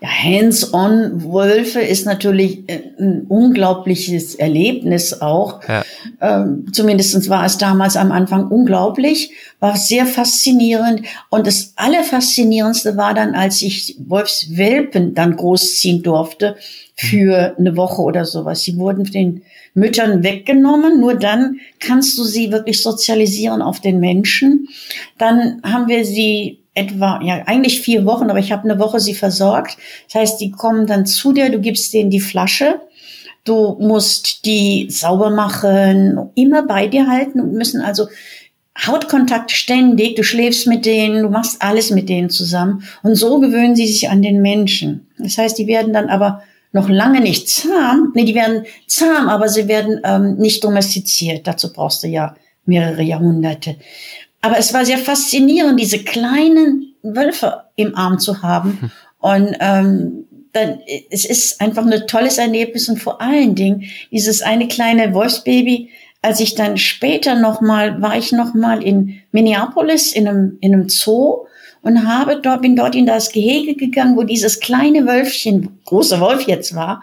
Ja, Hands-on-Wölfe ist natürlich äh, ein unglaubliches Erlebnis auch. Ja. Ähm, Zumindest war es damals am Anfang unglaublich, war sehr faszinierend. Und das Allerfaszinierendste war dann, als ich Wolfswelpen dann großziehen durfte für eine Woche oder sowas. Sie wurden den Müttern weggenommen. Nur dann kannst du sie wirklich sozialisieren auf den Menschen. Dann haben wir sie etwa, ja, eigentlich vier Wochen, aber ich habe eine Woche sie versorgt. Das heißt, die kommen dann zu dir, du gibst denen die Flasche, du musst die sauber machen, immer bei dir halten und müssen also Hautkontakt ständig, du schläfst mit denen, du machst alles mit denen zusammen und so gewöhnen sie sich an den Menschen. Das heißt, die werden dann aber noch lange nicht zahm, nee, die werden zahm, aber sie werden ähm, nicht domestiziert. Dazu brauchst du ja mehrere Jahrhunderte. Aber es war sehr faszinierend, diese kleinen Wölfe im Arm zu haben. Hm. Und ähm, dann, es ist einfach ein tolles Erlebnis und vor allen Dingen dieses eine kleine Wolfsbaby. Als ich dann später noch mal war ich noch mal in Minneapolis in einem in einem Zoo und habe dort bin dort in das Gehege gegangen, wo dieses kleine Wölfchen, großer Wolf jetzt war.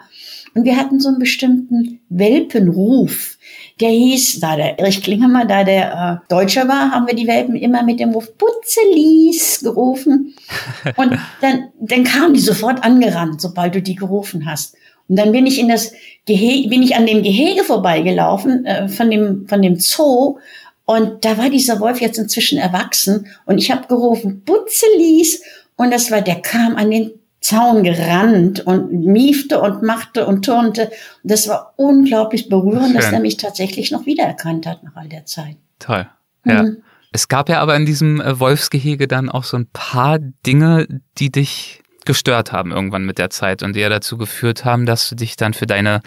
Und wir hatten so einen bestimmten Welpenruf der hieß, da der Erich Klingemer, da der äh, Deutscher war, haben wir die Welpen immer mit dem Ruf Putzelies gerufen. Und dann, dann kamen die sofort angerannt, sobald du die gerufen hast. Und dann bin ich in das Gehege, bin ich an dem Gehege vorbeigelaufen, äh, von dem, von dem Zoo. Und da war dieser Wolf jetzt inzwischen erwachsen. Und ich habe gerufen, Putzelies. Und das war, der kam an den Zaun gerannt und miefte und machte und turnte. Und das war unglaublich berührend, Schön. dass er mich tatsächlich noch wiedererkannt hat nach all der Zeit. Toll. Ja. Mhm. Es gab ja aber in diesem äh, Wolfsgehege dann auch so ein paar Dinge, die dich gestört haben irgendwann mit der Zeit und die ja dazu geführt haben, dass du dich dann für deine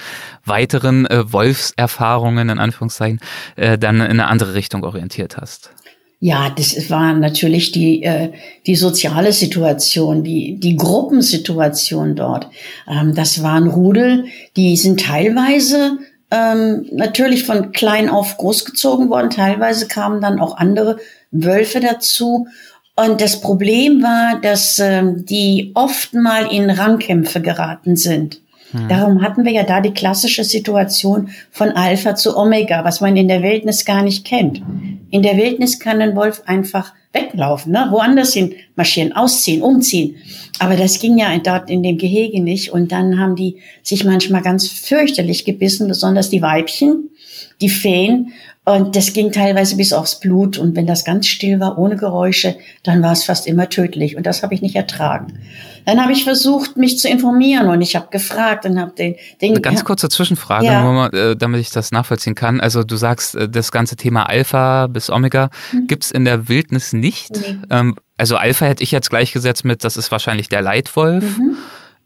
weiteren äh, Wolfserfahrungen in Anführungszeichen äh, dann in eine andere Richtung orientiert hast. Ja, das war natürlich die, äh, die soziale Situation, die, die Gruppensituation dort. Ähm, das waren Rudel, die sind teilweise ähm, natürlich von klein auf großgezogen worden, teilweise kamen dann auch andere Wölfe dazu. Und das Problem war, dass ähm, die oft mal in Rangkämpfe geraten sind. Hm. Darum hatten wir ja da die klassische Situation von Alpha zu Omega, was man in der Wildnis gar nicht kennt. In der Wildnis kann ein Wolf einfach weglaufen, ne? woanders hin marschieren, ausziehen, umziehen. Aber das ging ja dort in dem Gehege nicht. Und dann haben die sich manchmal ganz fürchterlich gebissen, besonders die Weibchen, die Feen. Und das ging teilweise bis aufs Blut. Und wenn das ganz still war, ohne Geräusche, dann war es fast immer tödlich. Und das habe ich nicht ertragen. Dann habe ich versucht, mich zu informieren und ich habe gefragt und habe den, den. Eine ganz kurze Zwischenfrage, ja. man, äh, damit ich das nachvollziehen kann. Also du sagst, äh, das ganze Thema Alpha bis Omega mhm. gibt's in der Wildnis nicht. Nee. Ähm, also Alpha hätte ich jetzt gleichgesetzt mit, das ist wahrscheinlich der Leitwolf. Mhm.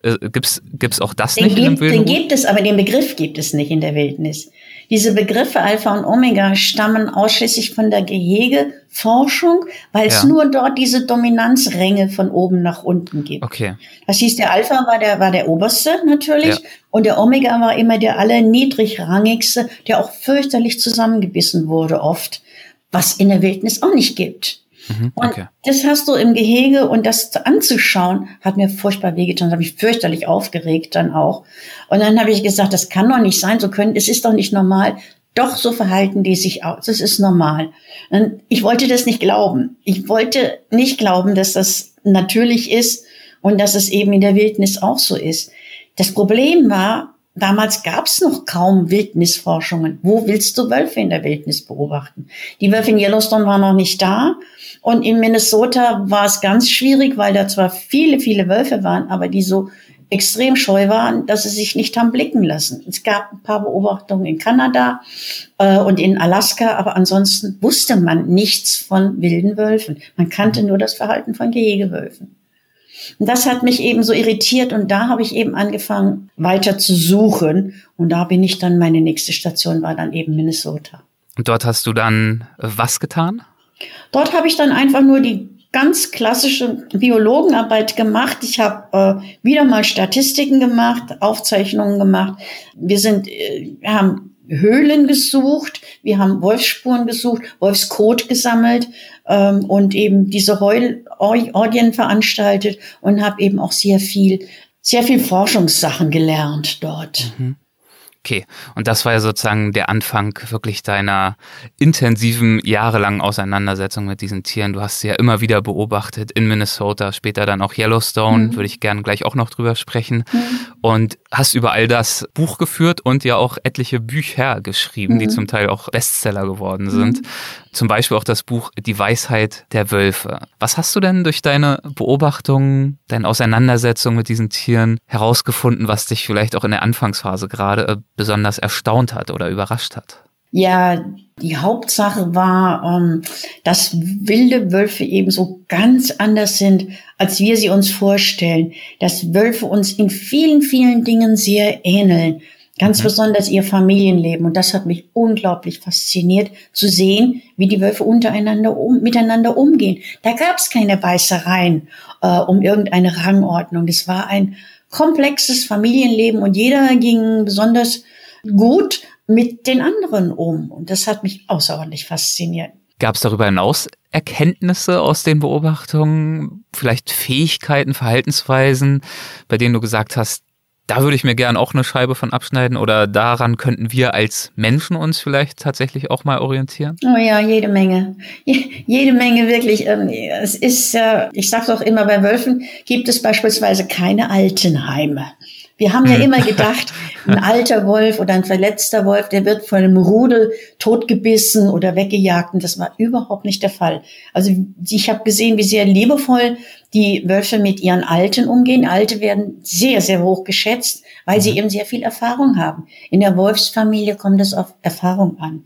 Äh, gibt's gibt's auch das den nicht gibt, in dem Wildnis? Den gibt es, aber den Begriff gibt es nicht in der Wildnis. Diese Begriffe Alpha und Omega stammen ausschließlich von der Gehegeforschung, weil es ja. nur dort diese Dominanzränge von oben nach unten gibt. Okay. Das hieß, der Alpha war der, war der oberste natürlich ja. und der Omega war immer der allerniedrigrangigste, der auch fürchterlich zusammengebissen wurde oft, was in der Wildnis auch nicht gibt. Mhm, okay. Und das hast du im Gehege und das anzuschauen, hat mir furchtbar wehgetan. Das habe ich fürchterlich aufgeregt dann auch. Und dann habe ich gesagt, das kann doch nicht sein, so können, es ist doch nicht normal. Doch, so verhalten die sich aus. Das ist normal. Und ich wollte das nicht glauben. Ich wollte nicht glauben, dass das natürlich ist und dass es eben in der Wildnis auch so ist. Das Problem war, Damals gab es noch kaum Wildnisforschungen. Wo willst du Wölfe in der Wildnis beobachten? Die Wölfe in Yellowstone waren noch nicht da. Und in Minnesota war es ganz schwierig, weil da zwar viele, viele Wölfe waren, aber die so extrem scheu waren, dass sie sich nicht haben blicken lassen. Es gab ein paar Beobachtungen in Kanada äh, und in Alaska, aber ansonsten wusste man nichts von wilden Wölfen. Man kannte nur das Verhalten von Gehegewölfen. Und das hat mich eben so irritiert und da habe ich eben angefangen, weiter zu suchen. Und da bin ich dann, meine nächste Station war dann eben Minnesota. Und dort hast du dann was getan? Dort habe ich dann einfach nur die ganz klassische Biologenarbeit gemacht. Ich habe äh, wieder mal Statistiken gemacht, Aufzeichnungen gemacht. Wir sind, äh, wir haben Höhlen gesucht, wir haben Wolfsspuren gesucht, Wolfskot gesammelt ähm, und eben diese Heulordien veranstaltet und habe eben auch sehr viel, sehr viel Forschungssachen gelernt dort. Mhm. Okay, und das war ja sozusagen der Anfang wirklich deiner intensiven, jahrelangen Auseinandersetzung mit diesen Tieren. Du hast sie ja immer wieder beobachtet in Minnesota, später dann auch Yellowstone, mhm. würde ich gerne gleich auch noch drüber sprechen. Mhm. Und hast über all das Buch geführt und ja auch etliche Bücher geschrieben, mhm. die zum Teil auch Bestseller geworden sind. Zum Beispiel auch das Buch Die Weisheit der Wölfe. Was hast du denn durch deine Beobachtungen, deine Auseinandersetzung mit diesen Tieren herausgefunden, was dich vielleicht auch in der Anfangsphase gerade äh, besonders erstaunt hat oder überrascht hat? Ja, die Hauptsache war, ähm, dass wilde Wölfe eben so ganz anders sind, als wir sie uns vorstellen. Dass Wölfe uns in vielen, vielen Dingen sehr ähneln. Ganz mhm. besonders ihr Familienleben. Und das hat mich unglaublich fasziniert, zu sehen, wie die Wölfe untereinander um, miteinander umgehen. Da gab es keine Beißereien äh, um irgendeine Rangordnung. Es war ein komplexes Familienleben und jeder ging besonders gut mit den anderen um. Und das hat mich außerordentlich fasziniert. Gab es darüber hinaus Erkenntnisse aus den Beobachtungen, vielleicht Fähigkeiten, Verhaltensweisen, bei denen du gesagt hast, da würde ich mir gern auch eine Scheibe von abschneiden oder daran könnten wir als Menschen uns vielleicht tatsächlich auch mal orientieren? Oh ja, jede Menge. jede Menge wirklich. Ähm, es ist, ich sage doch immer, bei Wölfen gibt es beispielsweise keine Altenheime. Wir haben ja immer gedacht, ein alter Wolf oder ein verletzter Wolf, der wird von einem Rudel totgebissen oder weggejagt. Und das war überhaupt nicht der Fall. Also ich habe gesehen, wie sehr liebevoll die Wölfe mit ihren Alten umgehen. Alte werden sehr, sehr hoch geschätzt, weil sie mhm. eben sehr viel Erfahrung haben. In der Wolfsfamilie kommt es auf Erfahrung an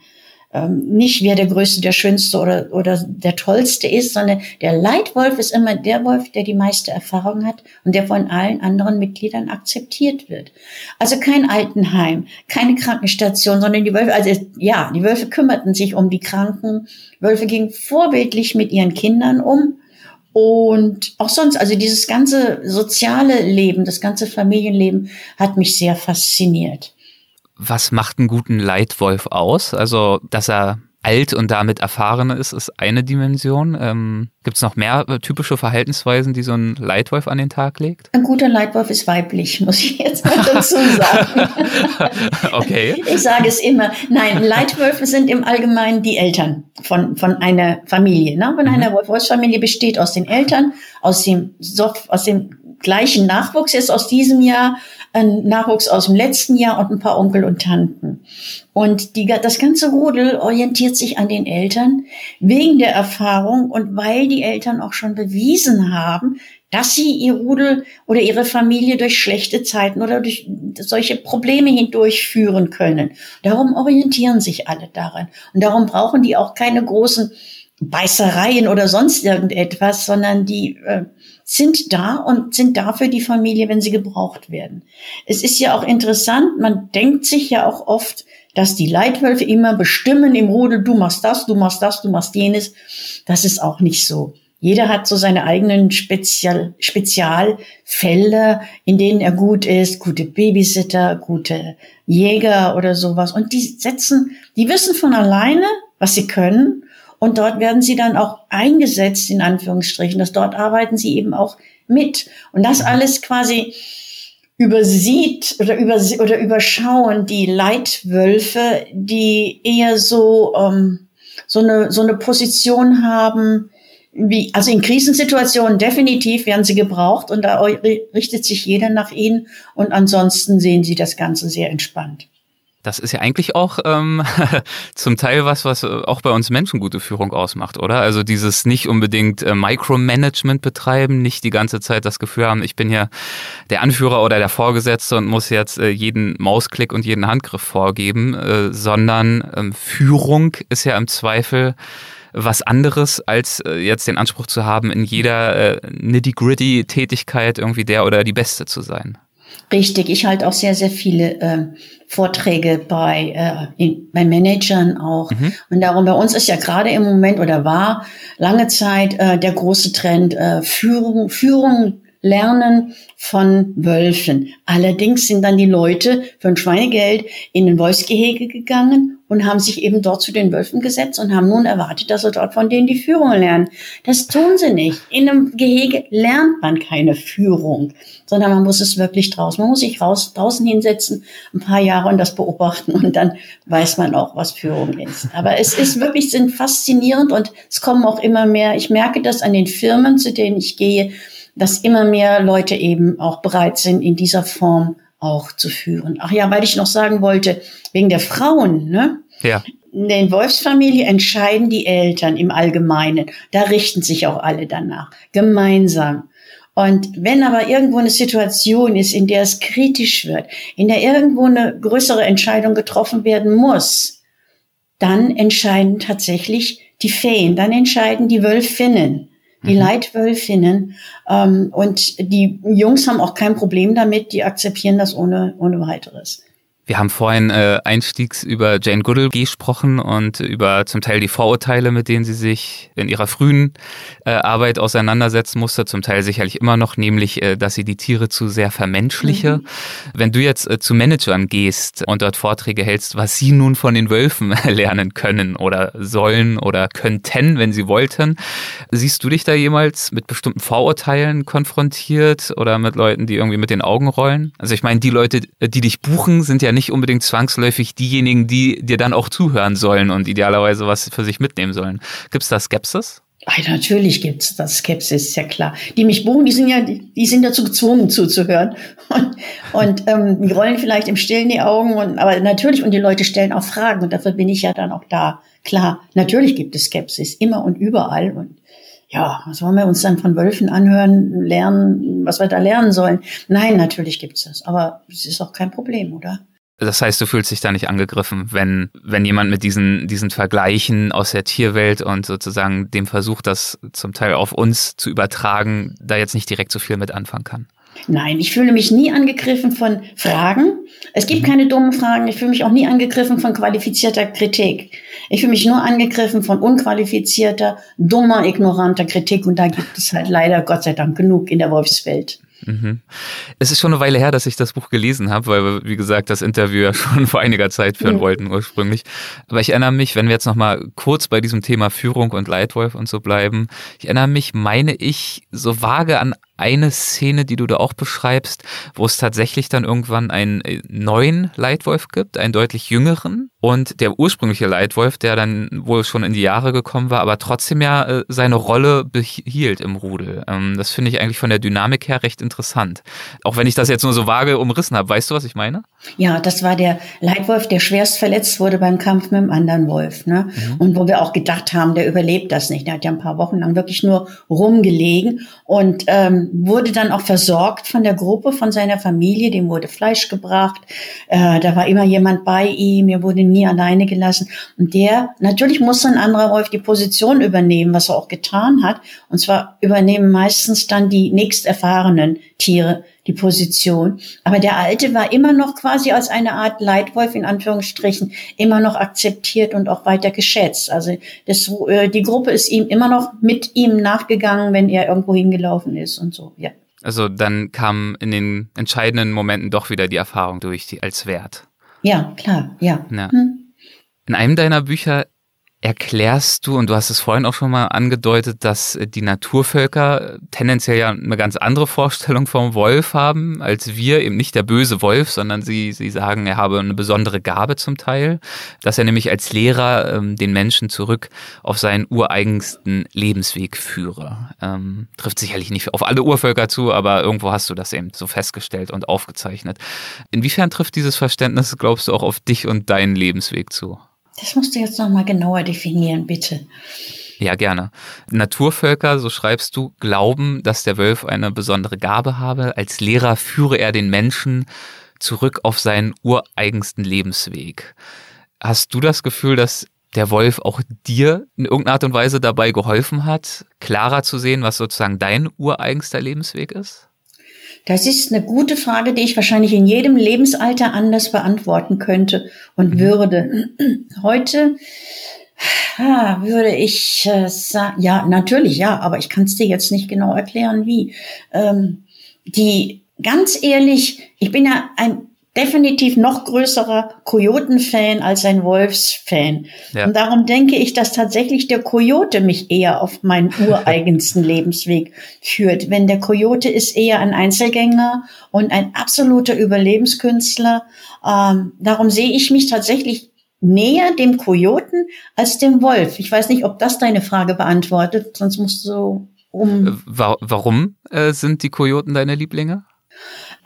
ähm, nicht wer der Größte, der Schönste oder, oder der Tollste ist, sondern der Leitwolf ist immer der Wolf, der die meiste Erfahrung hat und der von allen anderen Mitgliedern akzeptiert wird. Also kein Altenheim, keine Krankenstation, sondern die Wölfe, also ja, die Wölfe kümmerten sich um die Kranken. Wölfe gingen vorbildlich mit ihren Kindern um. Und auch sonst, also dieses ganze soziale Leben, das ganze Familienleben hat mich sehr fasziniert. Was macht einen guten Leitwolf aus? Also, dass er alt und damit erfahren ist, ist eine Dimension. Ähm, Gibt es noch mehr äh, typische Verhaltensweisen, die so ein Leitwolf an den Tag legt? Ein guter Leitwolf ist weiblich, muss ich jetzt mal dazu sagen. okay. Ich sage es immer. Nein, Leitwölfe sind im Allgemeinen die Eltern von, von einer Familie. Ne? Von mhm. einer Wolfsfamilie besteht aus den Eltern, aus dem, aus dem gleichen Nachwuchs jetzt aus diesem Jahr, Nachwuchs aus dem letzten Jahr und ein paar Onkel und Tanten. Und die, das ganze Rudel orientiert sich an den Eltern wegen der Erfahrung und weil die Eltern auch schon bewiesen haben, dass sie ihr Rudel oder ihre Familie durch schlechte Zeiten oder durch solche Probleme hindurchführen können. Darum orientieren sich alle daran. Und darum brauchen die auch keine großen Beißereien oder sonst irgendetwas, sondern die äh, sind da und sind da für die Familie, wenn sie gebraucht werden. Es ist ja auch interessant, man denkt sich ja auch oft, dass die Leitwölfe immer bestimmen im Rudel, du machst das, du machst das, du machst jenes. Das ist auch nicht so. Jeder hat so seine eigenen Spezial Spezialfelder, in denen er gut ist, gute Babysitter, gute Jäger oder sowas. Und die setzen, die wissen von alleine, was sie können und dort werden sie dann auch eingesetzt, in Anführungsstrichen. Dass dort arbeiten sie eben auch mit. Und das alles quasi übersieht oder, über, oder überschauen die Leitwölfe, die eher so, ähm, so, eine, so eine Position haben, wie, also in Krisensituationen definitiv werden sie gebraucht und da richtet sich jeder nach ihnen und ansonsten sehen sie das Ganze sehr entspannt. Das ist ja eigentlich auch ähm, zum Teil was, was auch bei uns Menschen gute Führung ausmacht, oder? Also dieses nicht unbedingt äh, Micromanagement betreiben, nicht die ganze Zeit das Gefühl haben, ich bin hier der Anführer oder der Vorgesetzte und muss jetzt äh, jeden Mausklick und jeden Handgriff vorgeben, äh, sondern ähm, Führung ist ja im Zweifel was anderes, als äh, jetzt den Anspruch zu haben, in jeder äh, nitty-gritty Tätigkeit irgendwie der oder die Beste zu sein. Richtig, ich halte auch sehr, sehr viele äh, Vorträge bei, äh, in, bei Managern auch. Mhm. Und darum, bei uns ist ja gerade im Moment oder war lange Zeit äh, der große Trend äh, Führung, Führung lernen von Wölfen. Allerdings sind dann die Leute für ein Schweinegeld in ein Wolfsgehege gegangen und haben sich eben dort zu den Wölfen gesetzt und haben nun erwartet, dass sie dort von denen die Führung lernen. Das tun sie nicht. In einem Gehege lernt man keine Führung, sondern man muss es wirklich draußen. Man muss sich raus, draußen hinsetzen, ein paar Jahre und das beobachten und dann weiß man auch, was Führung ist. Aber es ist wirklich sind faszinierend und es kommen auch immer mehr. Ich merke das an den Firmen, zu denen ich gehe, dass immer mehr Leute eben auch bereit sind, in dieser Form auch zu führen. Ach ja, weil ich noch sagen wollte, wegen der Frauen, ne? Ja. In der Wolfsfamilie entscheiden die Eltern im Allgemeinen. Da richten sich auch alle danach. Gemeinsam. Und wenn aber irgendwo eine Situation ist, in der es kritisch wird, in der irgendwo eine größere Entscheidung getroffen werden muss, dann entscheiden tatsächlich die Feen, dann entscheiden die Wölfinnen die mhm. Leitwölfinnen. Ähm, und die Jungs haben auch kein Problem damit, die akzeptieren das ohne, ohne weiteres. Wir haben vorhin äh, einstiegs über Jane Goodall gesprochen und über zum Teil die Vorurteile, mit denen sie sich in ihrer frühen äh, Arbeit auseinandersetzen musste, zum Teil sicherlich immer noch, nämlich, äh, dass sie die Tiere zu sehr vermenschliche. Mhm. Wenn du jetzt äh, zu Managern gehst und dort Vorträge hältst, was sie nun von den Wölfen lernen können oder sollen oder könnten, wenn sie wollten, siehst du dich da jemals mit bestimmten Vorurteilen konfrontiert oder mit Leuten, die irgendwie mit den Augen rollen? Also ich meine, die Leute, die dich buchen, sind ja nicht unbedingt zwangsläufig diejenigen, die dir dann auch zuhören sollen und idealerweise was für sich mitnehmen sollen. Gibt es da Skepsis? Ach, natürlich gibt's das Skepsis, ja klar. Die mich buchen, die sind ja, die sind dazu gezwungen zuzuhören. Und, und ähm, die rollen vielleicht im Stillen die Augen, und, aber natürlich, und die Leute stellen auch Fragen und dafür bin ich ja dann auch da. Klar, natürlich gibt es Skepsis, immer und überall. Und ja, was wollen wir uns dann von Wölfen anhören, lernen, was wir da lernen sollen? Nein, natürlich gibt's das. Aber es ist auch kein Problem, oder? Das heißt, du fühlst dich da nicht angegriffen, wenn, wenn jemand mit diesen, diesen Vergleichen aus der Tierwelt und sozusagen dem Versuch, das zum Teil auf uns zu übertragen, da jetzt nicht direkt so viel mit anfangen kann. Nein, ich fühle mich nie angegriffen von Fragen. Es gibt mhm. keine dummen Fragen. Ich fühle mich auch nie angegriffen von qualifizierter Kritik. Ich fühle mich nur angegriffen von unqualifizierter, dummer, ignoranter Kritik. Und da gibt es halt leider Gott sei Dank genug in der Wolfswelt. Mhm. Es ist schon eine Weile her, dass ich das Buch gelesen habe, weil wir, wie gesagt, das Interview ja schon vor einiger Zeit führen mhm. wollten ursprünglich. Aber ich erinnere mich, wenn wir jetzt nochmal kurz bei diesem Thema Führung und Leitwolf und so bleiben, ich erinnere mich, meine ich, so vage an eine Szene, die du da auch beschreibst, wo es tatsächlich dann irgendwann einen äh, neuen Leitwolf gibt, einen deutlich jüngeren und der ursprüngliche Leitwolf, der dann wohl schon in die Jahre gekommen war, aber trotzdem ja äh, seine Rolle behielt im Rudel. Ähm, das finde ich eigentlich von der Dynamik her recht interessant. Auch wenn ich das jetzt nur so vage umrissen habe. Weißt du, was ich meine? Ja, das war der Leitwolf, der schwerst verletzt wurde beim Kampf mit dem anderen Wolf. Ne? Mhm. Und wo wir auch gedacht haben, der überlebt das nicht. Der hat ja ein paar Wochen lang wirklich nur rumgelegen und ähm, wurde dann auch versorgt von der Gruppe, von seiner Familie. Dem wurde Fleisch gebracht. Äh, da war immer jemand bei ihm. Er wurde nie alleine gelassen. Und der, natürlich muss ein anderer Wolf die Position übernehmen, was er auch getan hat. Und zwar übernehmen meistens dann die nächsterfahrenen Tiere die Position. Aber der Alte war immer noch quasi als eine Art Leitwolf in Anführungsstrichen immer noch akzeptiert und auch weiter geschätzt. Also das, äh, die Gruppe ist ihm immer noch mit ihm nachgegangen, wenn er irgendwo hingelaufen ist und so, ja. Also dann kam in den entscheidenden Momenten doch wieder die Erfahrung durch die, als Wert. Ja, klar, ja. ja. Hm. In einem deiner Bücher erklärst du, und du hast es vorhin auch schon mal angedeutet, dass äh, die Naturvölker tendenziell ja eine ganz andere Vorstellung vom Wolf haben als wir, eben nicht der böse Wolf, sondern sie, sie sagen, er habe eine besondere Gabe zum Teil, dass er nämlich als Lehrer ähm, den Menschen zurück auf seinen ureigensten Lebensweg führe. Ähm, trifft sicherlich nicht auf alle Urvölker zu, aber irgendwo hast du das eben so festgestellt und aufgezeichnet. Inwiefern trifft dieses Verständnis, glaubst du, auch auf dich und deinen Lebensweg zu? Das musst du jetzt nochmal genauer definieren, bitte. Ja, gerne. Naturvölker, so schreibst du, glauben, dass der Wolf eine besondere Gabe habe. Als Lehrer führe er den Menschen zurück auf seinen ureigensten Lebensweg. Hast du das Gefühl, dass der Wolf auch dir in irgendeiner Art und Weise dabei geholfen hat, klarer zu sehen, was sozusagen dein ureigenster Lebensweg ist? Das ist eine gute Frage, die ich wahrscheinlich in jedem Lebensalter anders beantworten könnte und mhm. würde. Heute ah, würde ich äh, sagen, ja, natürlich, ja, aber ich kann es dir jetzt nicht genau erklären, wie. Ähm, die, ganz ehrlich, ich bin ja ein definitiv noch größerer Kojoten-Fan als ein Wolfs-Fan. Ja. Und darum denke ich, dass tatsächlich der Kojote mich eher auf meinen ureigensten Lebensweg führt. Wenn der Kojote ist eher ein Einzelgänger und ein absoluter Überlebenskünstler. Ähm, darum sehe ich mich tatsächlich näher dem Kojoten als dem Wolf. Ich weiß nicht, ob das deine Frage beantwortet, sonst musst du um. Äh, warum äh, sind die Kojoten deine Lieblinge?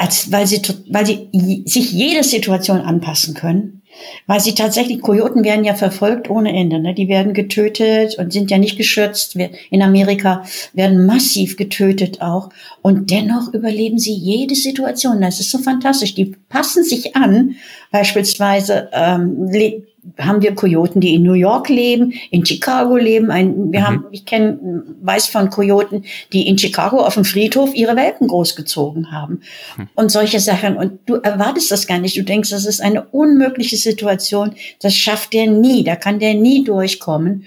Als, weil sie, weil sie sich jede Situation anpassen können. Weil sie tatsächlich, Kojoten werden ja verfolgt ohne Ende. Ne? Die werden getötet und sind ja nicht geschützt. In Amerika werden massiv getötet auch. Und dennoch überleben sie jede Situation. Das ist so fantastisch. Die passen sich an. Beispielsweise ähm, haben wir Kojoten, die in New York leben, in Chicago leben. Ein, wir mhm. haben, ich kenne, weiß von Kojoten, die in Chicago auf dem Friedhof ihre Welpen großgezogen haben mhm. und solche Sachen. Und du erwartest das gar nicht. Du denkst, das ist eine unmögliche Situation. Das schafft der nie. Da kann der nie durchkommen.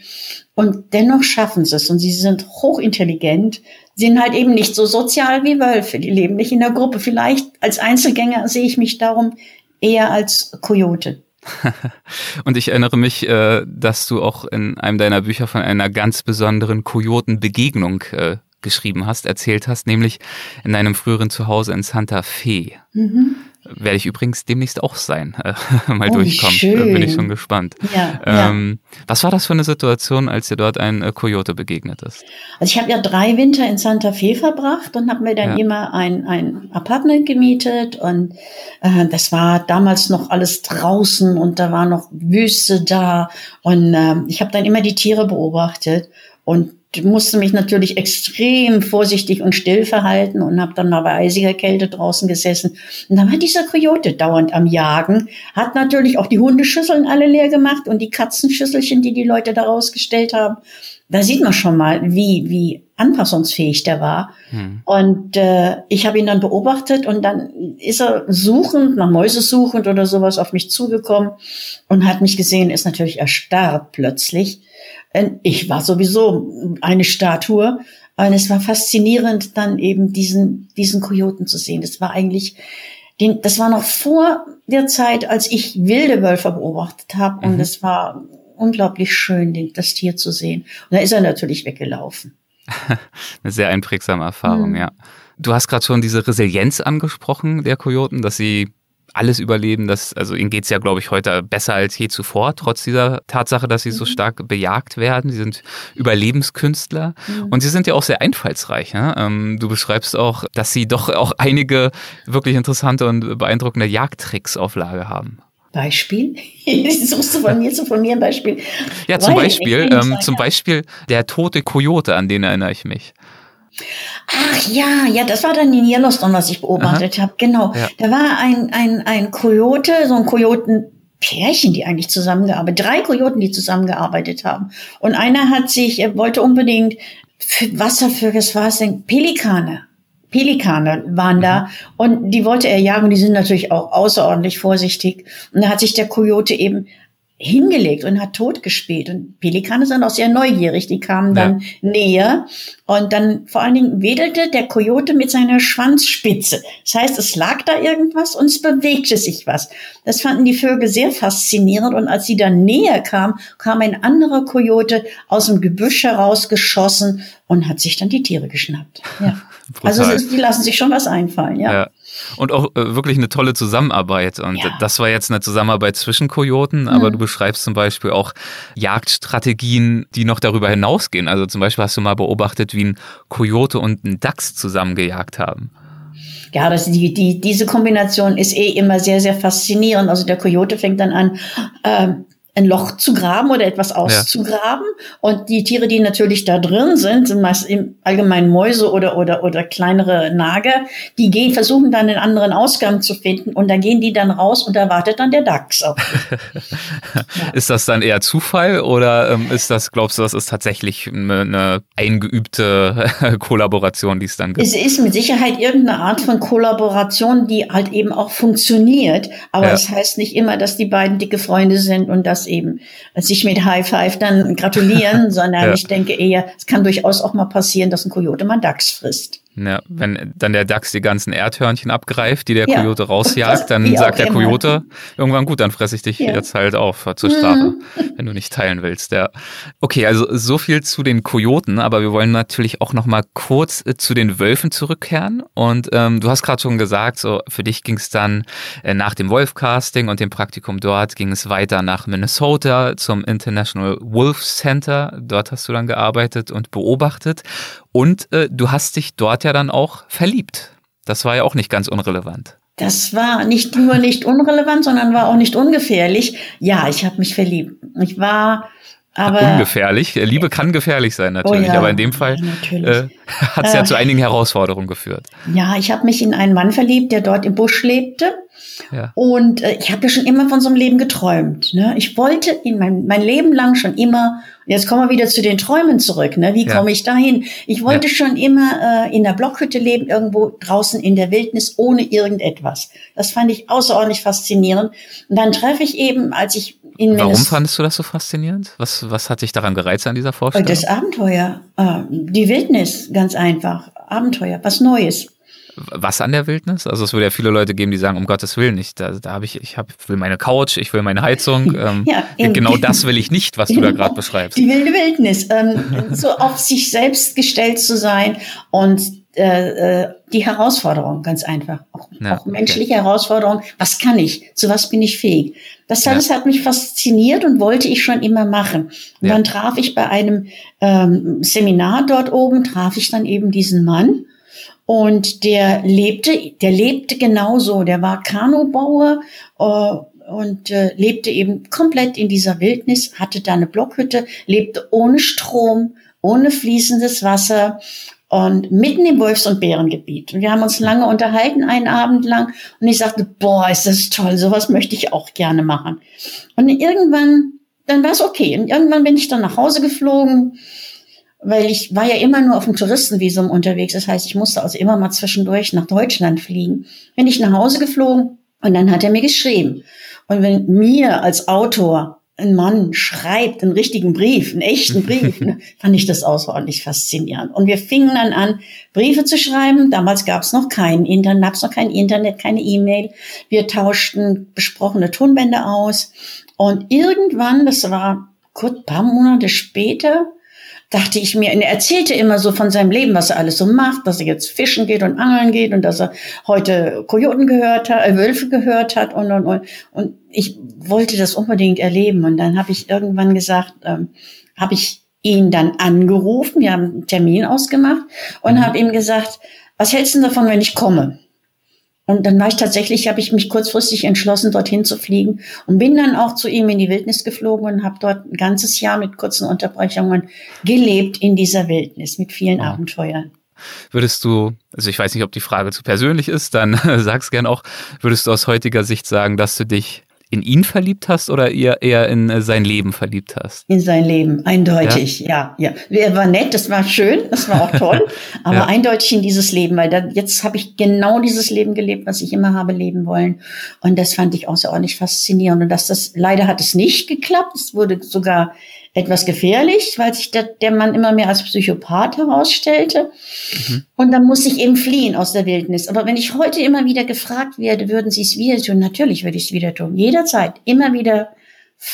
Und dennoch schaffen sie es. Und sie sind hochintelligent, sind halt eben nicht so sozial wie Wölfe. Die leben nicht in der Gruppe. Vielleicht als Einzelgänger sehe ich mich darum eher als Kojote. Und ich erinnere mich, äh, dass du auch in einem deiner Bücher von einer ganz besonderen Kojotenbegegnung äh, geschrieben hast, erzählt hast, nämlich in deinem früheren Zuhause in Santa Fe. Mhm. Werde ich übrigens demnächst auch sein, äh, mal oh, durchkommen. Schön. Da bin ich schon gespannt. Ja, ähm, ja. Was war das für eine Situation, als dir dort ein äh, Coyote begegnet ist? Also ich habe ja drei Winter in Santa Fe verbracht und habe mir dann ja. immer ein, ein Apartment gemietet und äh, das war damals noch alles draußen und da war noch Wüste da und äh, ich habe dann immer die Tiere beobachtet und musste mich natürlich extrem vorsichtig und still verhalten und habe dann mal bei eisiger Kälte draußen gesessen. Und dann war dieser Kojote dauernd am Jagen, hat natürlich auch die Hundeschüsseln alle leer gemacht und die Katzenschüsselchen, die die Leute da rausgestellt haben. Da sieht man schon mal, wie, wie anpassungsfähig der war. Hm. Und äh, ich habe ihn dann beobachtet und dann ist er suchend, nach Mäuse suchend oder sowas auf mich zugekommen und hat mich gesehen, ist natürlich erstarrt plötzlich ich war sowieso eine Statue. Und es war faszinierend, dann eben diesen, diesen Kojoten zu sehen. Das war eigentlich, den, das war noch vor der Zeit, als ich wilde Wölfe beobachtet habe. Und mhm. es war unglaublich schön, das Tier zu sehen. Und da ist er natürlich weggelaufen. Eine sehr einprägsame Erfahrung, mhm. ja. Du hast gerade schon diese Resilienz angesprochen der Kojoten, dass sie alles überleben. Das, also ihnen geht's ja, glaube ich, heute besser als je zuvor, trotz dieser Tatsache, dass sie so mhm. stark bejagt werden. Sie sind Überlebenskünstler mhm. und sie sind ja auch sehr einfallsreich. Ne? Ähm, du beschreibst auch, dass sie doch auch einige wirklich interessante und beeindruckende Jagdtricks auf Lage haben. Beispiel? Suchst du von mir zu von mir ein Beispiel? Ja, zum Weil, Beispiel, ähm, zum Beispiel der tote Kojote, an den erinnere ich mich. Ach ja, ja, das war dann in Yellowstone, was ich beobachtet habe. Genau. Ja. Da war ein, ein, ein Kojote, so ein Kojotenpärchen, die eigentlich zusammengearbeitet, drei Kojoten, die zusammengearbeitet haben. Und einer hat sich, er wollte unbedingt für Wasservögel, was war es denn? Pelikane. Pelikane waren da mhm. und die wollte er jagen und die sind natürlich auch außerordentlich vorsichtig. Und da hat sich der Kojote eben hingelegt und hat tot gespielt. Und Pelikane sind auch sehr neugierig. Die kamen dann ja. näher und dann vor allen Dingen wedelte der Kojote mit seiner Schwanzspitze. Das heißt, es lag da irgendwas und es bewegte sich was. Das fanden die Vögel sehr faszinierend und als sie dann näher kam, kam ein anderer Kojote aus dem Gebüsch herausgeschossen und hat sich dann die Tiere geschnappt. Ja. also die lassen sich schon was einfallen, ja. ja. Und auch äh, wirklich eine tolle Zusammenarbeit. Und ja. das war jetzt eine Zusammenarbeit zwischen Kojoten, aber mhm. du beschreibst zum Beispiel auch Jagdstrategien, die noch darüber hinausgehen. Also zum Beispiel hast du mal beobachtet, wie ein Kojote und ein Dachs zusammengejagt haben. Ja, das, die, die, diese Kombination ist eh immer sehr, sehr faszinierend. Also der Kojote fängt dann an, äh, ein Loch zu graben oder etwas auszugraben. Ja. Und die Tiere, die natürlich da drin sind, sind meist im Allgemeinen Mäuse oder, oder, oder kleinere Nager, die gehen, versuchen dann einen anderen Ausgang zu finden und da gehen die dann raus und da wartet dann der Dachs auf. ja. Ist das dann eher Zufall oder ähm, ist das, glaubst du, das ist tatsächlich eine, eingeübte Kollaboration, die es dann gibt? Es ist mit Sicherheit irgendeine Art von Kollaboration, die halt eben auch funktioniert. Aber es ja. das heißt nicht immer, dass die beiden dicke Freunde sind und das eben sich mit High Five dann gratulieren, sondern ja. ich denke eher, es kann durchaus auch mal passieren, dass ein Kojote mal Dachs frisst. Ja, wenn dann der Dachs die ganzen Erdhörnchen abgreift, die der ja. Kojote rausjagt, dann sagt der Kojote irgendwann gut, dann fresse ich dich ja. jetzt halt auf zur Strafe, mhm. wenn du nicht teilen willst. Ja. Okay, also so viel zu den Kojoten, aber wir wollen natürlich auch noch mal kurz äh, zu den Wölfen zurückkehren. Und ähm, du hast gerade schon gesagt, so für dich ging es dann äh, nach dem Wolfcasting und dem Praktikum dort ging es weiter nach Minnesota zum International Wolf Center. Dort hast du dann gearbeitet und beobachtet. Und äh, du hast dich dort ja dann auch verliebt. Das war ja auch nicht ganz unrelevant. Das war nicht nur nicht unrelevant, sondern war auch nicht ungefährlich. Ja, ich habe mich verliebt. Ich war aber ungefährlich. Liebe kann gefährlich sein natürlich, oh ja, aber in dem Fall äh, hat es ja äh, zu einigen Herausforderungen geführt. Ja, ich habe mich in einen Mann verliebt, der dort im Busch lebte. Ja. Und äh, ich habe ja schon immer von so einem Leben geträumt. Ne? Ich wollte in mein, mein Leben lang schon immer Jetzt kommen wir wieder zu den Träumen zurück. Ne? Wie ja. komme ich dahin? Ich wollte ja. schon immer äh, in der Blockhütte leben, irgendwo draußen in der Wildnis, ohne irgendetwas. Das fand ich außerordentlich faszinierend. Und dann treffe ich eben, als ich in Warum fandest du das so faszinierend? Was, was hat dich daran gereizt an dieser Vorstellung? Das Abenteuer, äh, die Wildnis, ganz einfach. Abenteuer, was Neues was an der Wildnis? Also es würde ja viele Leute geben, die sagen, um Gottes Willen nicht. Da, da habe ich, ich hab, will meine Couch, ich will meine Heizung. Ähm, ja, genau das will ich nicht, was du da gerade beschreibst. Die wilde Wildnis, ähm, so auf sich selbst gestellt zu sein und äh, äh, die Herausforderung, ganz einfach. Auch, ja, auch menschliche okay. Herausforderung. Was kann ich? Zu was bin ich fähig? Das alles ja. hat mich fasziniert und wollte ich schon immer machen. Und ja. dann traf ich bei einem ähm, Seminar dort oben, traf ich dann eben diesen Mann und der lebte, der lebte genauso. Der war Kanubauer äh, und äh, lebte eben komplett in dieser Wildnis, hatte da eine Blockhütte, lebte ohne Strom, ohne fließendes Wasser und mitten im Wolfs- und Bärengebiet. Und wir haben uns lange unterhalten, einen Abend lang. Und ich sagte, boah, ist das toll, sowas möchte ich auch gerne machen. Und irgendwann, dann war es okay. Und irgendwann bin ich dann nach Hause geflogen weil ich war ja immer nur auf dem Touristenvisum unterwegs. Das heißt, ich musste also immer mal zwischendurch nach Deutschland fliegen. Bin ich nach Hause geflogen und dann hat er mir geschrieben. Und wenn mir als Autor ein Mann schreibt einen richtigen Brief, einen echten Brief, ne, fand ich das außerordentlich faszinierend. Und wir fingen dann an, Briefe zu schreiben. Damals gab es noch kein Internet, gab es noch kein Internet, keine E-Mail. Wir tauschten besprochene Tonbänder aus. Und irgendwann, das war kurz paar Monate später, dachte ich mir, er erzählte immer so von seinem Leben, was er alles so macht, dass er jetzt fischen geht und angeln geht und dass er heute Kojoten gehört hat, äh, Wölfe gehört hat und, und, und. Und ich wollte das unbedingt erleben. Und dann habe ich irgendwann gesagt, ähm, habe ich ihn dann angerufen, wir haben einen Termin ausgemacht und mhm. habe ihm gesagt, was hältst du davon, wenn ich komme? Und dann war ich tatsächlich, habe ich mich kurzfristig entschlossen, dorthin zu fliegen und bin dann auch zu ihm in die Wildnis geflogen und habe dort ein ganzes Jahr mit kurzen Unterbrechungen gelebt in dieser Wildnis mit vielen wow. Abenteuern. Würdest du, also ich weiß nicht, ob die Frage zu persönlich ist, dann sag's gern auch, würdest du aus heutiger Sicht sagen, dass du dich in ihn verliebt hast oder eher, eher in äh, sein Leben verliebt hast? In sein Leben, eindeutig, ja, ja. ja. Er war nett, das war schön, das war auch toll, aber ja. eindeutig in dieses Leben, weil da, jetzt habe ich genau dieses Leben gelebt, was ich immer habe leben wollen. Und das fand ich außerordentlich faszinierend. Und dass das, leider hat es nicht geklappt. Es wurde sogar etwas gefährlich, weil sich der, der Mann immer mehr als Psychopath herausstellte. Mhm. Und dann muss ich eben fliehen aus der Wildnis. Aber wenn ich heute immer wieder gefragt werde, würden Sie es wieder tun? Natürlich würde ich es wieder tun. Jederzeit. Immer wieder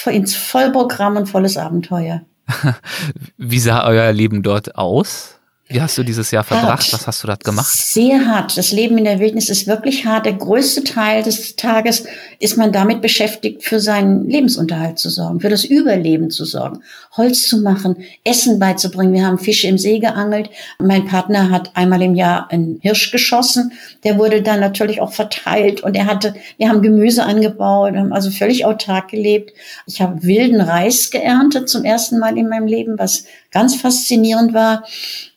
ins Vollprogramm und volles Abenteuer. Wie sah euer Leben dort aus? Wie hast du dieses Jahr verbracht? Hart. Was hast du dort gemacht? Sehr hart. Das Leben in der Wildnis ist wirklich hart. Der größte Teil des Tages ist man damit beschäftigt, für seinen Lebensunterhalt zu sorgen, für das Überleben zu sorgen, Holz zu machen, Essen beizubringen. Wir haben Fische im See geangelt. Mein Partner hat einmal im Jahr einen Hirsch geschossen. Der wurde dann natürlich auch verteilt und er hatte, wir haben Gemüse angebaut, haben also völlig autark gelebt. Ich habe wilden Reis geerntet zum ersten Mal in meinem Leben, was ganz faszinierend war.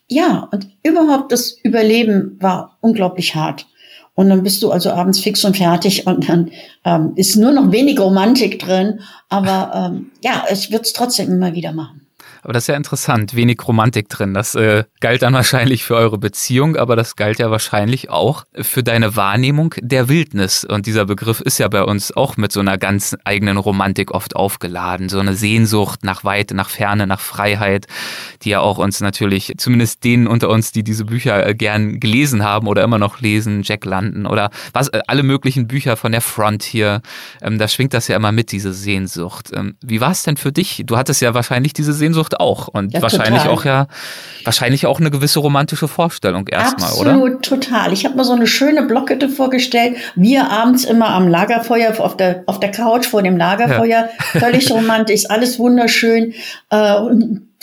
Ja, und überhaupt das Überleben war unglaublich hart. Und dann bist du also abends fix und fertig und dann ähm, ist nur noch wenig Romantik drin. Aber ähm, ja, ich würde es trotzdem immer wieder machen. Aber das ist ja interessant, wenig Romantik drin. Das äh, galt dann wahrscheinlich für eure Beziehung, aber das galt ja wahrscheinlich auch für deine Wahrnehmung der Wildnis. Und dieser Begriff ist ja bei uns auch mit so einer ganz eigenen Romantik oft aufgeladen. So eine Sehnsucht nach Weite, nach Ferne, nach Freiheit, die ja auch uns natürlich, zumindest denen unter uns, die diese Bücher äh, gern gelesen haben oder immer noch lesen, Jack London oder was, äh, alle möglichen Bücher von der Frontier, ähm, da schwingt das ja immer mit, diese Sehnsucht. Ähm, wie war es denn für dich? Du hattest ja wahrscheinlich diese Sehnsucht auch. Und ja, wahrscheinlich total. auch ja, wahrscheinlich auch eine gewisse romantische Vorstellung erstmal, oder? Absolut, total. Ich habe mir so eine schöne Blockhütte vorgestellt. Wir abends immer am Lagerfeuer, auf der, auf der Couch vor dem Lagerfeuer. Ja. Völlig romantisch, alles wunderschön. Äh,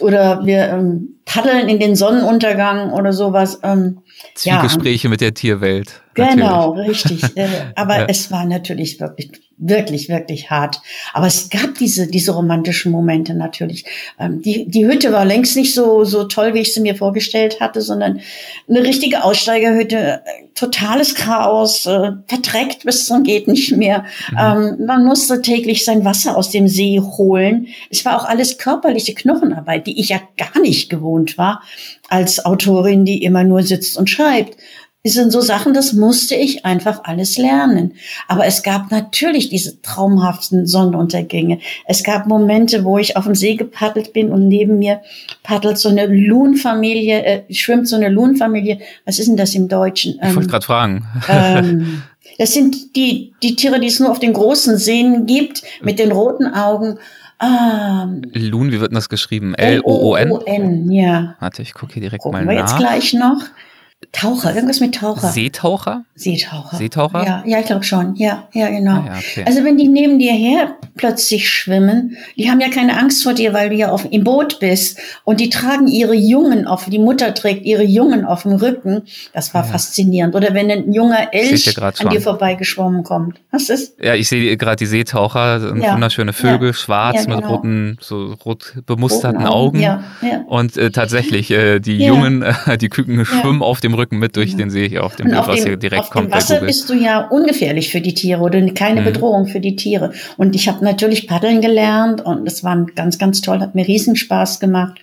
oder wir ähm, paddeln in den Sonnenuntergang oder sowas. Ähm, Zwiegespräche ja. mit der Tierwelt. Genau, natürlich. richtig. Äh, aber ja. es war natürlich wirklich wirklich, wirklich hart. Aber es gab diese, diese romantischen Momente natürlich. Ähm, die, die Hütte war längst nicht so, so toll, wie ich sie mir vorgestellt hatte, sondern eine richtige Aussteigerhütte, äh, totales Chaos, äh, verdreckt bis zum geht nicht mehr. Mhm. Ähm, man musste täglich sein Wasser aus dem See holen. Es war auch alles körperliche Knochenarbeit, die ich ja gar nicht gewohnt war als Autorin, die immer nur sitzt und schreibt. Das sind so Sachen, das musste ich einfach alles lernen. Aber es gab natürlich diese traumhaften Sonnenuntergänge. Es gab Momente, wo ich auf dem See gepaddelt bin und neben mir paddelt so eine Lohnfamilie, äh, schwimmt so eine Lohnfamilie. Was ist denn das im Deutschen? Ähm, ich wollte ähm, gerade fragen. Ähm, das sind die, die Tiere, die es nur auf den großen Seen gibt, mit den roten Augen. Ähm, Loon, wie wird denn das geschrieben? L-O-O-N? L-O-O-N, ja. Warte, ich gucke hier direkt Gucken mal wir nach. jetzt gleich noch. Taucher, irgendwas mit Taucher. Seetaucher? Seetaucher. Seetaucher? Ja, ja, ich glaube schon. Ja, ja, genau. Ah, ja, okay. Also wenn die neben dir her plötzlich schwimmen, die haben ja keine Angst vor dir, weil du ja auf, im Boot bist und die tragen ihre Jungen auf, die Mutter trägt ihre Jungen auf dem Rücken. Das war ja. faszinierend. Oder wenn ein junger Elch an dir vorbeigeschwommen kommt. Was ist? Ja, ich sehe gerade die Seetaucher, ja. wunderschöne Vögel, schwarz genau. mit roten, so rot bemusterten Augen. Ja, ja. Und äh, tatsächlich, äh, die Jungen, äh, die Küken schwimmen auf dem Rücken mit durch, den sehe ich auf dem Bild, was hier direkt auf kommt. Auf dem Wasser bist du ja ungefährlich für die Tiere oder keine mhm. Bedrohung für die Tiere. Und ich habe natürlich paddeln gelernt und es war ganz, ganz toll, hat mir Riesenspaß gemacht.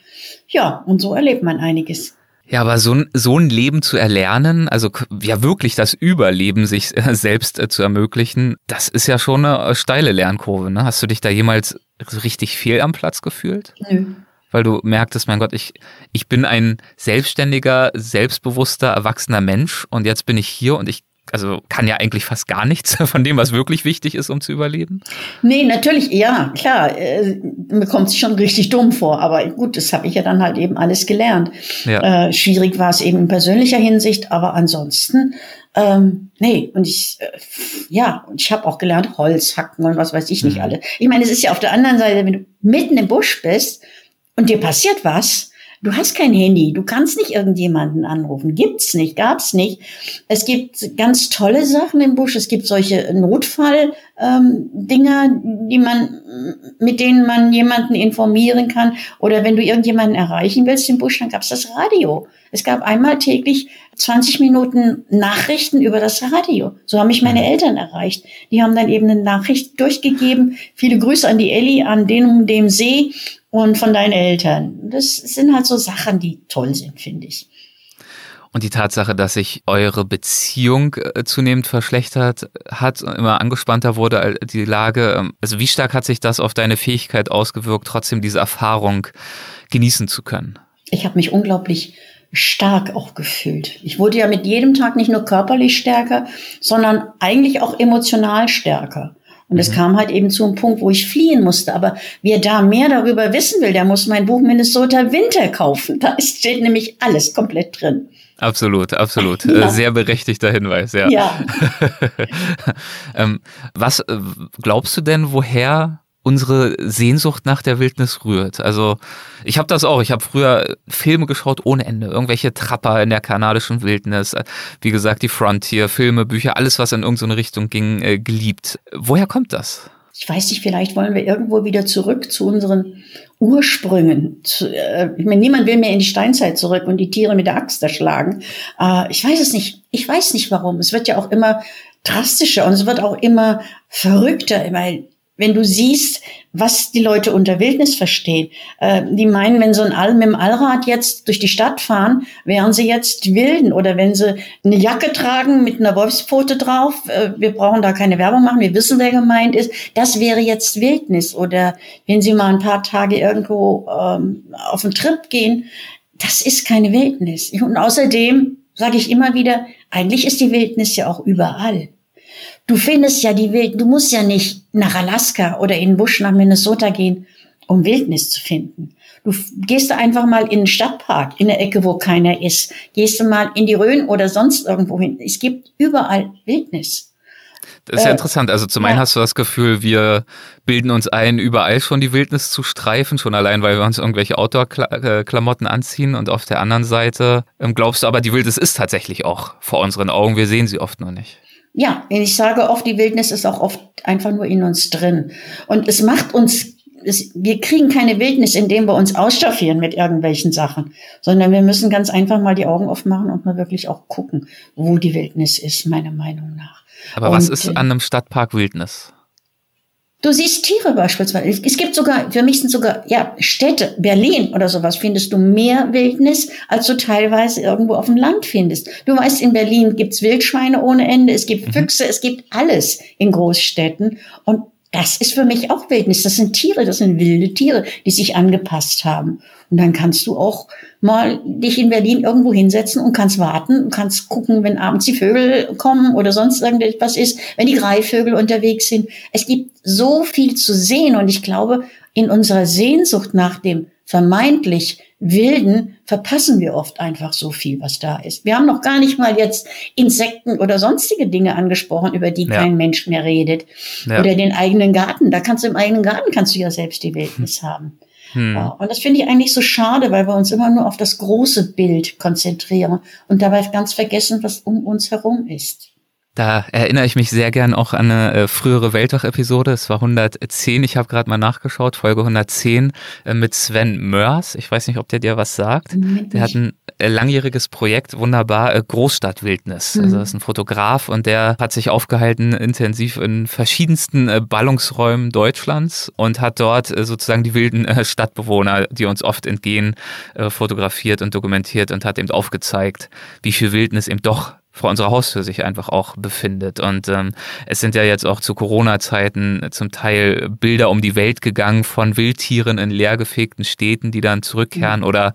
Ja, und so erlebt man einiges. Ja, aber so ein, so ein Leben zu erlernen, also ja wirklich das Überleben sich selbst äh, zu ermöglichen, das ist ja schon eine steile Lernkurve. Ne? Hast du dich da jemals richtig fehl am Platz gefühlt? Nö weil du merktest, mein Gott, ich, ich bin ein selbstständiger, selbstbewusster, erwachsener Mensch und jetzt bin ich hier und ich also kann ja eigentlich fast gar nichts von dem, was wirklich wichtig ist, um zu überleben? Nee, natürlich, ja, klar. Äh, mir kommt es schon richtig dumm vor, aber gut, das habe ich ja dann halt eben alles gelernt. Ja. Äh, schwierig war es eben in persönlicher Hinsicht, aber ansonsten, ähm, nee, und ich, äh, ja, und ich habe auch gelernt, Holz hacken und was weiß ich nicht mhm. alle. Ich meine, es ist ja auf der anderen Seite, wenn du mitten im Busch bist, und dir passiert was, du hast kein Handy, du kannst nicht irgendjemanden anrufen, gibt's nicht, gab's nicht. Es gibt ganz tolle Sachen im Busch, es gibt solche Notfall ähm, die man mit denen man jemanden informieren kann. Oder wenn du irgendjemanden erreichen willst im Busch, dann gab's das Radio. Es gab einmal täglich 20 Minuten Nachrichten über das Radio. So haben mich meine mhm. Eltern erreicht. Die haben dann eben eine Nachricht durchgegeben. Viele Grüße an die Elli, an den um dem See und von deinen Eltern. Das sind halt so Sachen, die toll sind, finde ich. Und die Tatsache, dass sich eure Beziehung äh, zunehmend verschlechtert hat, immer angespannter wurde, die Lage, ähm, also wie stark hat sich das auf deine Fähigkeit ausgewirkt, trotzdem diese Erfahrung genießen zu können? Ich habe mich unglaublich stark auch gefühlt. Ich wurde ja mit jedem Tag nicht nur körperlich stärker, sondern eigentlich auch emotional stärker. Und es mhm. kam halt eben zu einem Punkt, wo ich fliehen musste. Aber wer da mehr darüber wissen will, der muss mein Buch Minnesota Winter kaufen. Da steht nämlich alles komplett drin. Absolut, absolut. Ja. Äh, sehr berechtigter Hinweis, ja. ja. ähm, was äh, glaubst du denn, woher unsere Sehnsucht nach der Wildnis rührt. Also ich habe das auch. Ich habe früher Filme geschaut ohne Ende. Irgendwelche Trapper in der kanadischen Wildnis. Wie gesagt, die Frontier, Filme, Bücher, alles, was in irgendeine Richtung ging, äh, geliebt. Woher kommt das? Ich weiß nicht, vielleicht wollen wir irgendwo wieder zurück zu unseren Ursprüngen. Äh, ich meine, niemand will mehr in die Steinzeit zurück und die Tiere mit der Axt erschlagen. Äh, ich weiß es nicht. Ich weiß nicht warum. Es wird ja auch immer drastischer und es wird auch immer verrückter. Weil wenn du siehst, was die Leute unter Wildnis verstehen. Äh, die meinen, wenn so ein All mit dem Allrad jetzt durch die Stadt fahren, wären sie jetzt Wilden. Oder wenn sie eine Jacke tragen mit einer Wolfspfote drauf, äh, wir brauchen da keine Werbung machen, wir wissen, wer gemeint ist, das wäre jetzt Wildnis. Oder wenn sie mal ein paar Tage irgendwo ähm, auf einen Trip gehen, das ist keine Wildnis. Und außerdem sage ich immer wieder, eigentlich ist die Wildnis ja auch überall. Du findest ja die Wild, du musst ja nicht nach Alaska oder in den Busch nach Minnesota gehen, um Wildnis zu finden. Du gehst einfach mal in den Stadtpark, in der Ecke, wo keiner ist. Gehst du mal in die Rhön oder sonst irgendwo hin. Es gibt überall Wildnis. Das ist ja äh, interessant. Also zum einen ja. hast du das Gefühl, wir bilden uns ein, überall schon die Wildnis zu streifen, schon allein, weil wir uns irgendwelche Outdoor-Klamotten anziehen. Und auf der anderen Seite ähm, glaubst du aber, die Wildnis ist tatsächlich auch vor unseren Augen. Wir sehen sie oft noch nicht. Ja, ich sage oft, die Wildnis ist auch oft einfach nur in uns drin. Und es macht uns, es, wir kriegen keine Wildnis, indem wir uns ausstaffieren mit irgendwelchen Sachen, sondern wir müssen ganz einfach mal die Augen aufmachen und mal wirklich auch gucken, wo die Wildnis ist, meiner Meinung nach. Aber was ist an einem Stadtpark Wildnis? Du siehst Tiere beispielsweise. Es gibt sogar, für mich sind sogar, ja, Städte, Berlin oder sowas, findest du mehr Wildnis, als du teilweise irgendwo auf dem Land findest. Du weißt, in Berlin gibt's Wildschweine ohne Ende, es gibt mhm. Füchse, es gibt alles in Großstädten. Und das ist für mich auch Wildnis. Das sind Tiere, das sind wilde Tiere, die sich angepasst haben. Und dann kannst du auch mal dich in Berlin irgendwo hinsetzen und kannst warten und kannst gucken, wenn abends die Vögel kommen oder sonst irgendetwas ist, wenn die Greifvögel unterwegs sind. Es gibt so viel zu sehen und ich glaube, in unserer Sehnsucht nach dem vermeintlich Wilden verpassen wir oft einfach so viel, was da ist. Wir haben noch gar nicht mal jetzt Insekten oder sonstige Dinge angesprochen, über die ja. kein Mensch mehr redet. Ja. Oder den eigenen Garten. Da kannst du im eigenen Garten kannst du ja selbst die Wildnis hm. haben. Hm. Und das finde ich eigentlich so schade, weil wir uns immer nur auf das große Bild konzentrieren und dabei ganz vergessen, was um uns herum ist. Da erinnere ich mich sehr gern auch an eine äh, frühere Weltwach-Episode. Es war 110, ich habe gerade mal nachgeschaut, Folge 110 äh, mit Sven Mörs. Ich weiß nicht, ob der dir was sagt. Der hat ein äh, langjähriges Projekt, wunderbar, Großstadtwildnis. Mhm. Also das ist ein Fotograf und der hat sich aufgehalten intensiv in verschiedensten Ballungsräumen Deutschlands und hat dort sozusagen die wilden Stadtbewohner, die uns oft entgehen, fotografiert und dokumentiert und hat eben aufgezeigt, wie viel Wildnis eben doch vor unserer Haustür sich einfach auch befindet. Und ähm, es sind ja jetzt auch zu Corona-Zeiten zum Teil Bilder um die Welt gegangen von Wildtieren in leergefegten Städten, die dann zurückkehren mhm. oder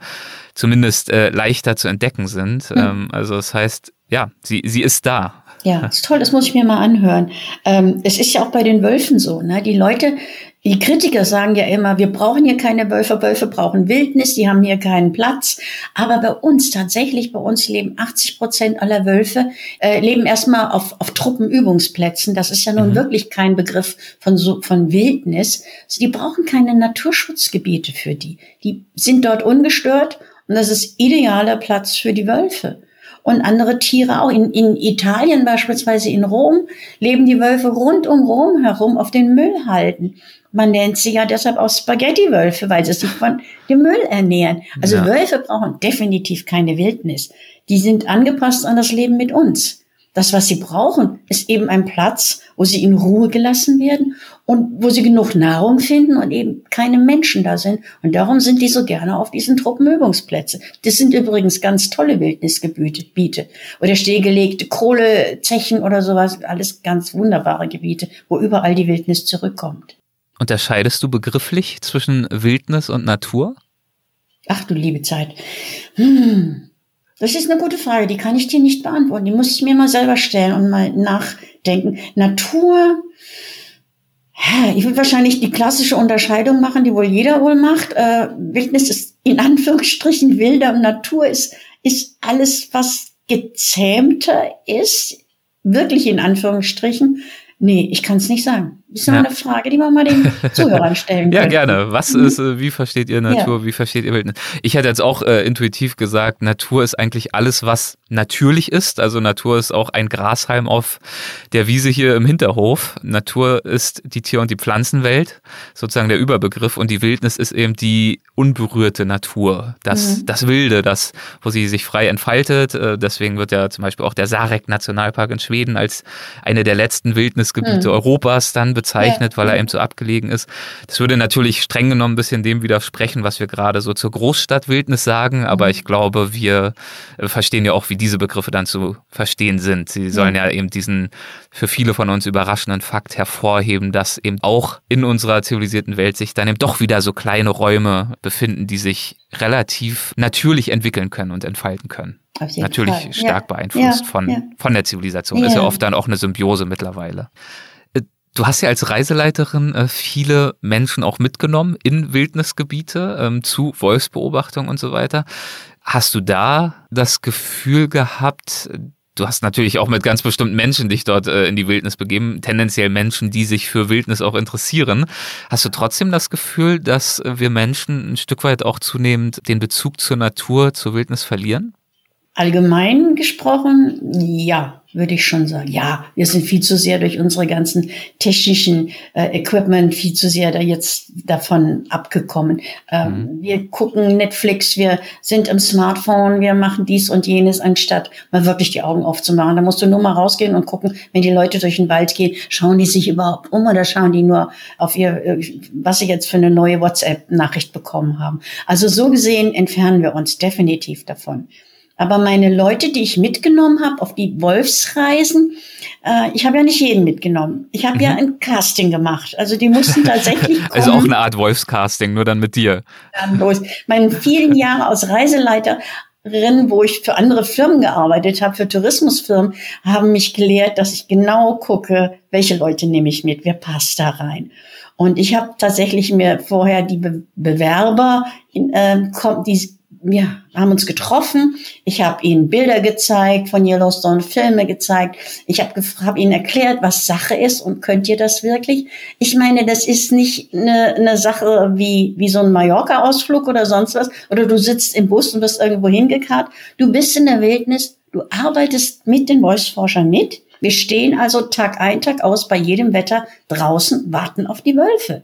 zumindest äh, leichter zu entdecken sind. Mhm. Ähm, also das heißt, ja, sie, sie ist da. Ja, ist toll, das muss ich mir mal anhören. Ähm, es ist ja auch bei den Wölfen so, ne? Die Leute, die Kritiker sagen ja immer, wir brauchen hier keine Wölfe, Wölfe brauchen Wildnis, die haben hier keinen Platz. Aber bei uns, tatsächlich bei uns leben 80 Prozent aller Wölfe, äh, leben erstmal auf, auf Truppenübungsplätzen. Das ist ja nun mhm. wirklich kein Begriff von, so, von Wildnis. Also die brauchen keine Naturschutzgebiete für die. Die sind dort ungestört und das ist idealer Platz für die Wölfe und andere Tiere auch. In, in Italien beispielsweise in Rom leben die Wölfe rund um Rom herum auf den Müllhalden. Man nennt sie ja deshalb auch Spaghetti-Wölfe, weil sie sich von dem Müll ernähren. Also ja. Wölfe brauchen definitiv keine Wildnis. Die sind angepasst an das Leben mit uns. Das, was sie brauchen, ist eben ein Platz, wo sie in Ruhe gelassen werden und wo sie genug Nahrung finden und eben keine Menschen da sind. Und darum sind die so gerne auf diesen Truppenübungsplätzen. Das sind übrigens ganz tolle Wildnisgebiete oder stillgelegte Kohlezechen oder sowas. Alles ganz wunderbare Gebiete, wo überall die Wildnis zurückkommt. Unterscheidest du begrifflich zwischen Wildnis und Natur? Ach du liebe Zeit. Hm. Das ist eine gute Frage, die kann ich dir nicht beantworten. Die muss ich mir mal selber stellen und mal nachdenken. Natur, ich würde wahrscheinlich die klassische Unterscheidung machen, die wohl jeder wohl macht. Äh, Wildnis ist in Anführungsstrichen wilder und Natur ist, ist alles, was gezähmter ist, wirklich in Anführungsstrichen. Nee, ich kann es nicht sagen. Das ist ja. eine Frage, die man mal den Zuhörern stellen kann. ja, gerne. Was mhm. ist, äh, wie versteht ihr Natur, ja. wie versteht ihr Wildnis? Ich hätte jetzt auch äh, intuitiv gesagt, Natur ist eigentlich alles, was natürlich ist. Also Natur ist auch ein Grashalm auf der Wiese hier im Hinterhof. Natur ist die Tier- und die Pflanzenwelt, sozusagen der Überbegriff. Und die Wildnis ist eben die unberührte Natur. Das, mhm. das Wilde, das, wo sie sich frei entfaltet. Äh, deswegen wird ja zum Beispiel auch der Sarek-Nationalpark in Schweden als eine der letzten Wildnisgebiete mhm. Europas dann bezeichnet, ja. weil er eben so abgelegen ist. Das würde natürlich streng genommen ein bisschen dem widersprechen, was wir gerade so zur Großstadtwildnis sagen, aber mhm. ich glaube, wir äh, verstehen ja auch, wie diese Begriffe dann zu verstehen sind. Sie sollen ja, ja eben diesen für viele von uns überraschenden Fakt hervorheben, dass eben auch in unserer zivilisierten Welt sich dann eben doch wieder so kleine Räume befinden, die sich relativ natürlich entwickeln können und entfalten können. Natürlich Fall. stark ja. beeinflusst ja. von, von der Zivilisation. Ist ja oft dann auch eine Symbiose mittlerweile. Du hast ja als Reiseleiterin äh, viele Menschen auch mitgenommen in Wildnisgebiete ähm, zu Wolfsbeobachtung und so weiter. Hast du da das Gefühl gehabt, du hast natürlich auch mit ganz bestimmten Menschen dich dort äh, in die Wildnis begeben, tendenziell Menschen, die sich für Wildnis auch interessieren. Hast du trotzdem das Gefühl, dass wir Menschen ein Stück weit auch zunehmend den Bezug zur Natur, zur Wildnis verlieren? Allgemein gesprochen, ja, würde ich schon sagen. Ja, wir sind viel zu sehr durch unsere ganzen technischen äh, Equipment viel zu sehr da jetzt davon abgekommen. Ähm, mhm. Wir gucken Netflix, wir sind im Smartphone, wir machen dies und jenes, anstatt mal wirklich die Augen aufzumachen. Da musst du nur mal rausgehen und gucken, wenn die Leute durch den Wald gehen, schauen die sich überhaupt um oder schauen die nur auf ihr, äh, was sie jetzt für eine neue WhatsApp-Nachricht bekommen haben. Also so gesehen entfernen wir uns definitiv davon. Aber meine Leute, die ich mitgenommen habe auf die Wolfsreisen, äh, ich habe ja nicht jeden mitgenommen. Ich habe mhm. ja ein Casting gemacht. Also die mussten tatsächlich kommen. Also auch eine Art Wolfscasting, nur dann mit dir. Dann los. Meine vielen Jahre als Reiseleiter wo ich für andere Firmen gearbeitet habe, für Tourismusfirmen, haben mich gelehrt, dass ich genau gucke, welche Leute nehme ich mit, wer passt da rein. Und ich habe tatsächlich mir vorher die Be Bewerber, in, äh, die wir haben uns getroffen. Ich habe ihnen Bilder gezeigt von Yellowstone, Filme gezeigt. Ich habe hab ihnen erklärt, was Sache ist und könnt ihr das wirklich? Ich meine, das ist nicht eine, eine Sache wie, wie so ein Mallorca-Ausflug oder sonst was. Oder du sitzt im Bus und wirst irgendwo hingekarrt. Du bist in der Wildnis. Du arbeitest mit den Wolfsforschern mit. Wir stehen also Tag ein, Tag aus bei jedem Wetter draußen, warten auf die Wölfe.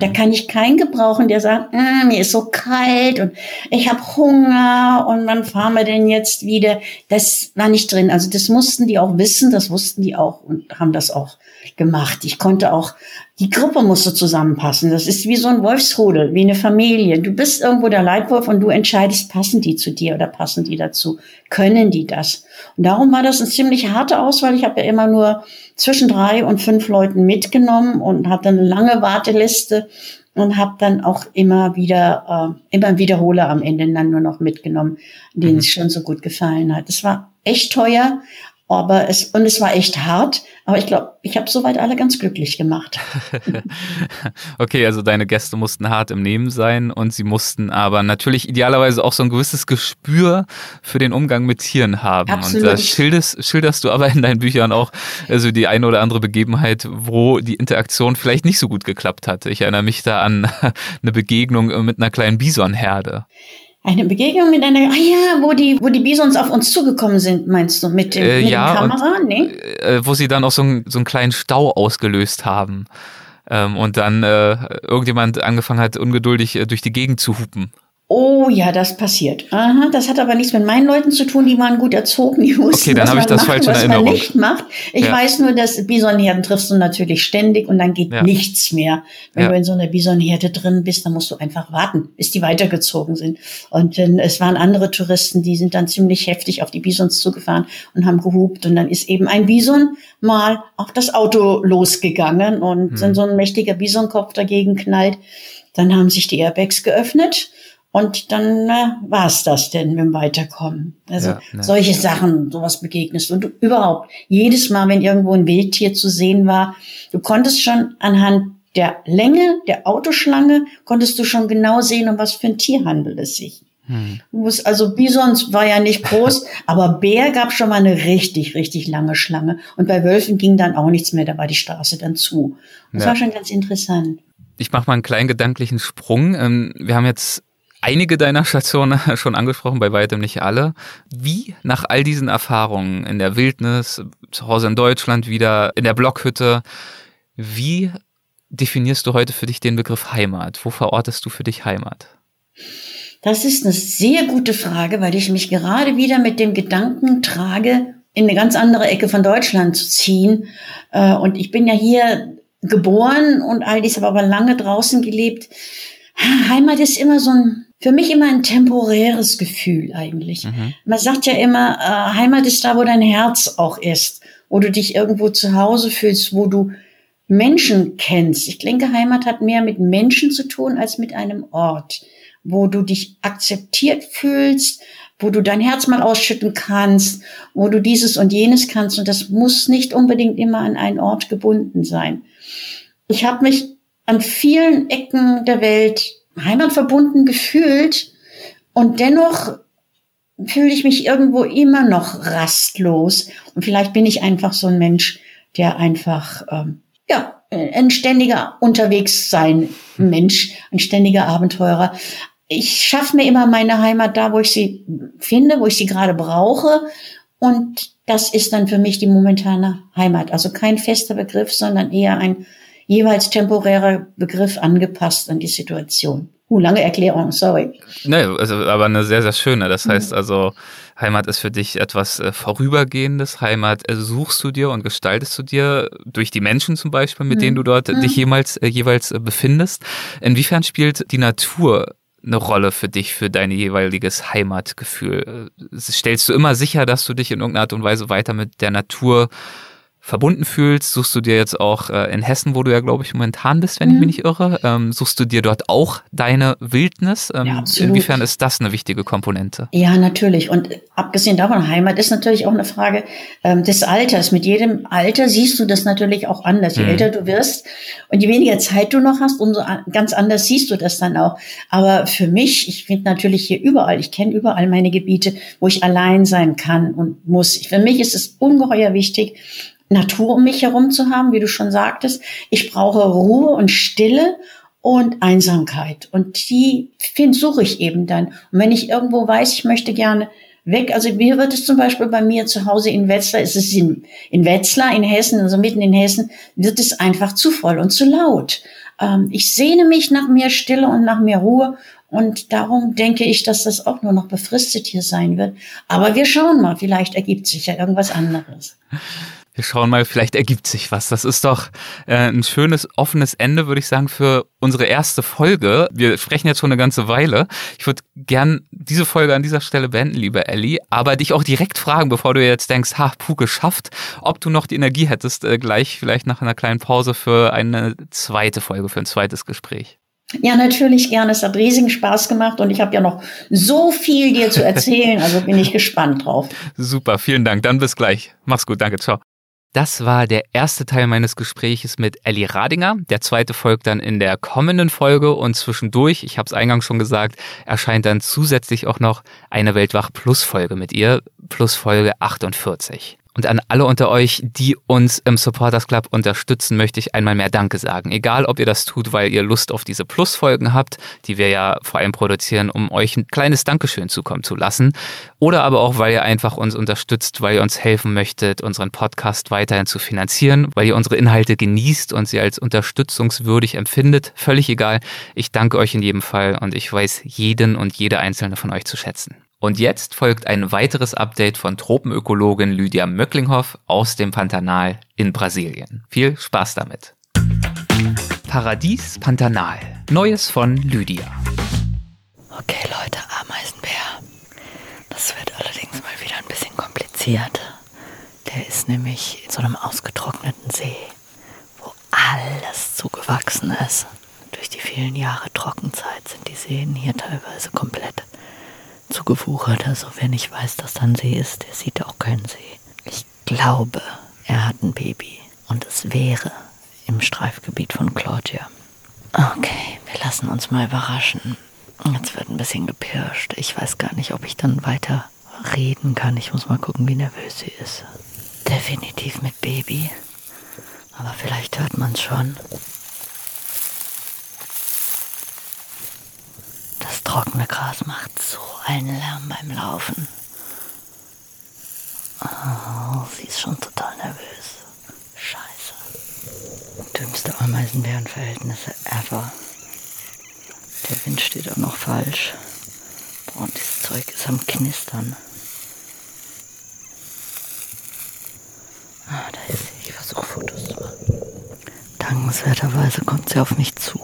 Da hm. kann ich keinen gebrauchen, der sagt, ah, mir ist so kalt und ich habe Hunger und wann fahren wir denn jetzt wieder? Das war nicht drin. Also das mussten die auch wissen, das wussten die auch und haben das auch gemacht. Ich konnte auch, die Gruppe musste zusammenpassen. Das ist wie so ein Wolfsrudel, wie eine Familie. Du bist irgendwo der Leitwolf und du entscheidest, passen die zu dir oder passen die dazu? Können die das? Und darum war das eine ziemlich harte Auswahl. Ich habe ja immer nur zwischen drei und fünf Leuten mitgenommen und hatte eine lange Warteliste und habe dann auch immer wieder, äh, immer Wiederholer am Ende dann nur noch mitgenommen, denen mhm. es schon so gut gefallen hat. Es war echt teuer, aber es, und es war echt hart, aber ich glaube, ich habe soweit alle ganz glücklich gemacht. okay, also deine Gäste mussten hart im Nehmen sein und sie mussten aber natürlich idealerweise auch so ein gewisses Gespür für den Umgang mit Tieren haben. Absolut. Und da schilderst, schilderst du aber in deinen Büchern auch also die eine oder andere Begebenheit, wo die Interaktion vielleicht nicht so gut geklappt hat. Ich erinnere mich da an eine Begegnung mit einer kleinen Bisonherde. Eine Begegnung mit einer, ah ja, wo die, wo die Bisons auf uns zugekommen sind, meinst du, mit, dem, äh, mit ja, der Kamera? Und, nee? Äh, wo sie dann auch so, ein, so einen kleinen Stau ausgelöst haben. Ähm, und dann äh, irgendjemand angefangen hat, ungeduldig äh, durch die Gegend zu hupen. Oh ja, das passiert. Aha, das hat aber nichts mit meinen Leuten zu tun, die waren gut erzogen, die wussten, okay, dann was ich das falsch in Erinnerung. nicht macht. Ich ja. weiß nur, dass Bisonherden triffst du natürlich ständig und dann geht ja. nichts mehr. Wenn ja. du in so einer Bisonherde drin bist, dann musst du einfach warten, bis die weitergezogen sind. Und äh, es waren andere Touristen, die sind dann ziemlich heftig auf die Bisons zugefahren und haben gehupt und dann ist eben ein Bison mal auf das Auto losgegangen und hm. dann so ein mächtiger Bisonkopf dagegen knallt. Dann haben sich die Airbags geöffnet Und dann äh, war es das denn mit dem Weiterkommen. Also ja, ne. solche Sachen, sowas begegnest. Und du, überhaupt, jedes Mal, wenn irgendwo ein Wildtier zu sehen war, du konntest schon anhand der Länge der Autoschlange, konntest du schon genau sehen, um was für ein Tier handelt es sich. Hm. Also Bisons war ja nicht groß, aber Bär gab schon mal eine richtig, richtig lange Schlange. Und bei Wölfen ging dann auch nichts mehr, da war die Straße dann zu. Das ja. war schon ganz interessant. Ich mache mal einen kleinen gedanklichen Sprung. Ähm, wir haben jetzt einige deiner Stationen schon angesprochen, bei weitem nicht alle. Wie nach all diesen Erfahrungen in der Wildnis, zu Hause in Deutschland wieder, in der Blockhütte, wie definierst du heute für dich den Begriff Heimat? Wo verortest du für dich Heimat? Das ist eine sehr gute Frage, weil ich mich gerade wieder mit dem Gedanken trage, in eine ganz andere Ecke von Deutschland zu ziehen. Äh, und ich bin ja hier geboren und all dies aber lange draußen gelebt. Heimat ist immer so ein für mich immer ein temporäres Gefühl eigentlich. Mhm. Man sagt ja immer, äh, Heimat ist da, wo dein Herz auch ist, wo du dich irgendwo zu Hause fühlst, wo du Menschen kennst. Ich denke, Heimat hat mehr mit Menschen zu tun als mit einem Ort, wo du dich akzeptiert fühlst, wo du dein Herz mal ausschütten kannst, wo du dieses und jenes kannst. Und das muss nicht unbedingt immer an einen Ort gebunden sein. Ich habe mich an vielen Ecken der Welt heimatverbunden gefühlt und dennoch fühle ich mich irgendwo immer noch rastlos. Und vielleicht bin ich einfach so ein Mensch, der einfach, ähm, ja, ein ständiger unterwegs sein Mensch, ein ständiger Abenteurer. Ich schaffe mir immer meine Heimat da, wo ich sie finde, wo ich sie gerade brauche. Und das ist dann für mich die momentane Heimat. Also kein fester Begriff, sondern eher ein jeweils temporärer Begriff angepasst an die Situation. Uh, lange Erklärung, sorry. Nee, also, aber eine sehr, sehr schöne. Das heißt mhm. also, Heimat ist für dich etwas äh, Vorübergehendes. Heimat äh, suchst du dir und gestaltest du dir durch die Menschen zum Beispiel, mit mhm. denen du dort mhm. dich jemals, äh, jeweils äh, befindest. Inwiefern spielt die Natur eine Rolle für dich, für dein jeweiliges Heimatgefühl? Äh, stellst du immer sicher, dass du dich in irgendeiner Art und Weise weiter mit der Natur verbunden fühlst, suchst du dir jetzt auch äh, in Hessen, wo du ja, glaube ich, momentan bist, wenn mhm. ich mich nicht irre, ähm, suchst du dir dort auch deine Wildnis? Ähm, ja, inwiefern ist das eine wichtige Komponente? Ja, natürlich. Und abgesehen davon, Heimat ist natürlich auch eine Frage ähm, des Alters. Mit jedem Alter siehst du das natürlich auch anders. Je mhm. älter du wirst und je weniger Zeit du noch hast, umso ganz anders siehst du das dann auch. Aber für mich, ich finde natürlich hier überall, ich kenne überall meine Gebiete, wo ich allein sein kann und muss. Für mich ist es ungeheuer wichtig, Natur um mich herum zu haben, wie du schon sagtest. Ich brauche Ruhe und Stille und Einsamkeit. Und die find, suche ich eben dann. Und wenn ich irgendwo weiß, ich möchte gerne weg, also mir wird es zum Beispiel bei mir zu Hause in Wetzlar, ist es in, in Wetzlar, in Hessen, also mitten in Hessen, wird es einfach zu voll und zu laut. Ähm, ich sehne mich nach mehr Stille und nach mehr Ruhe und darum denke ich, dass das auch nur noch befristet hier sein wird. Aber wir schauen mal, vielleicht ergibt sich ja irgendwas anderes. Wir schauen mal, vielleicht ergibt sich was. Das ist doch äh, ein schönes, offenes Ende, würde ich sagen, für unsere erste Folge. Wir sprechen jetzt schon eine ganze Weile. Ich würde gern diese Folge an dieser Stelle beenden, liebe Ellie, aber dich auch direkt fragen, bevor du jetzt denkst, ha, puh, geschafft, ob du noch die Energie hättest, äh, gleich vielleicht nach einer kleinen Pause für eine zweite Folge, für ein zweites Gespräch. Ja, natürlich gerne. Es hat riesigen Spaß gemacht und ich habe ja noch so viel dir zu erzählen, also bin ich gespannt drauf. Super, vielen Dank. Dann bis gleich. Mach's gut, danke, ciao. Das war der erste Teil meines Gespräches mit Ellie Radinger. Der zweite folgt dann in der kommenden Folge und zwischendurch, ich habe es eingangs schon gesagt, erscheint dann zusätzlich auch noch eine Weltwach Plus Folge mit ihr, Plus Folge 48. Und an alle unter euch, die uns im Supporters Club unterstützen, möchte ich einmal mehr Danke sagen. Egal, ob ihr das tut, weil ihr Lust auf diese Plusfolgen habt, die wir ja vor allem produzieren, um euch ein kleines Dankeschön zukommen zu lassen. Oder aber auch, weil ihr einfach uns unterstützt, weil ihr uns helfen möchtet, unseren Podcast weiterhin zu finanzieren, weil ihr unsere Inhalte genießt und sie als unterstützungswürdig empfindet. Völlig egal. Ich danke euch in jedem Fall und ich weiß jeden und jede einzelne von euch zu schätzen. Und jetzt folgt ein weiteres Update von Tropenökologin Lydia Möcklinghoff aus dem Pantanal in Brasilien. Viel Spaß damit. Paradies Pantanal. Neues von Lydia. Okay, Leute, Ameisenbär. Das wird allerdings mal wieder ein bisschen kompliziert. Der ist nämlich in so einem ausgetrockneten See, wo alles zugewachsen ist. Durch die vielen Jahre Trockenzeit sind die Seen hier teilweise komplett zugewuchert. Also wer nicht weiß, dass da ein See ist, der sieht auch keinen See. Ich glaube, er hat ein Baby und es wäre im Streifgebiet von Claudia. Okay, wir lassen uns mal überraschen. Jetzt wird ein bisschen gepirscht. Ich weiß gar nicht, ob ich dann weiter reden kann. Ich muss mal gucken, wie nervös sie ist. Definitiv mit Baby. Aber vielleicht hört man es schon. Das trockene Gras macht so einen Lärm beim Laufen. Oh, sie ist schon total nervös. Scheiße. Dümmste Ameisenbärenverhältnisse ever. Der Wind steht auch noch falsch. Und dieses Zeug ist am Knistern. Ah, da ist sie. Ich versuche Fotos zu machen. Dankenswerterweise kommt sie auf mich zu.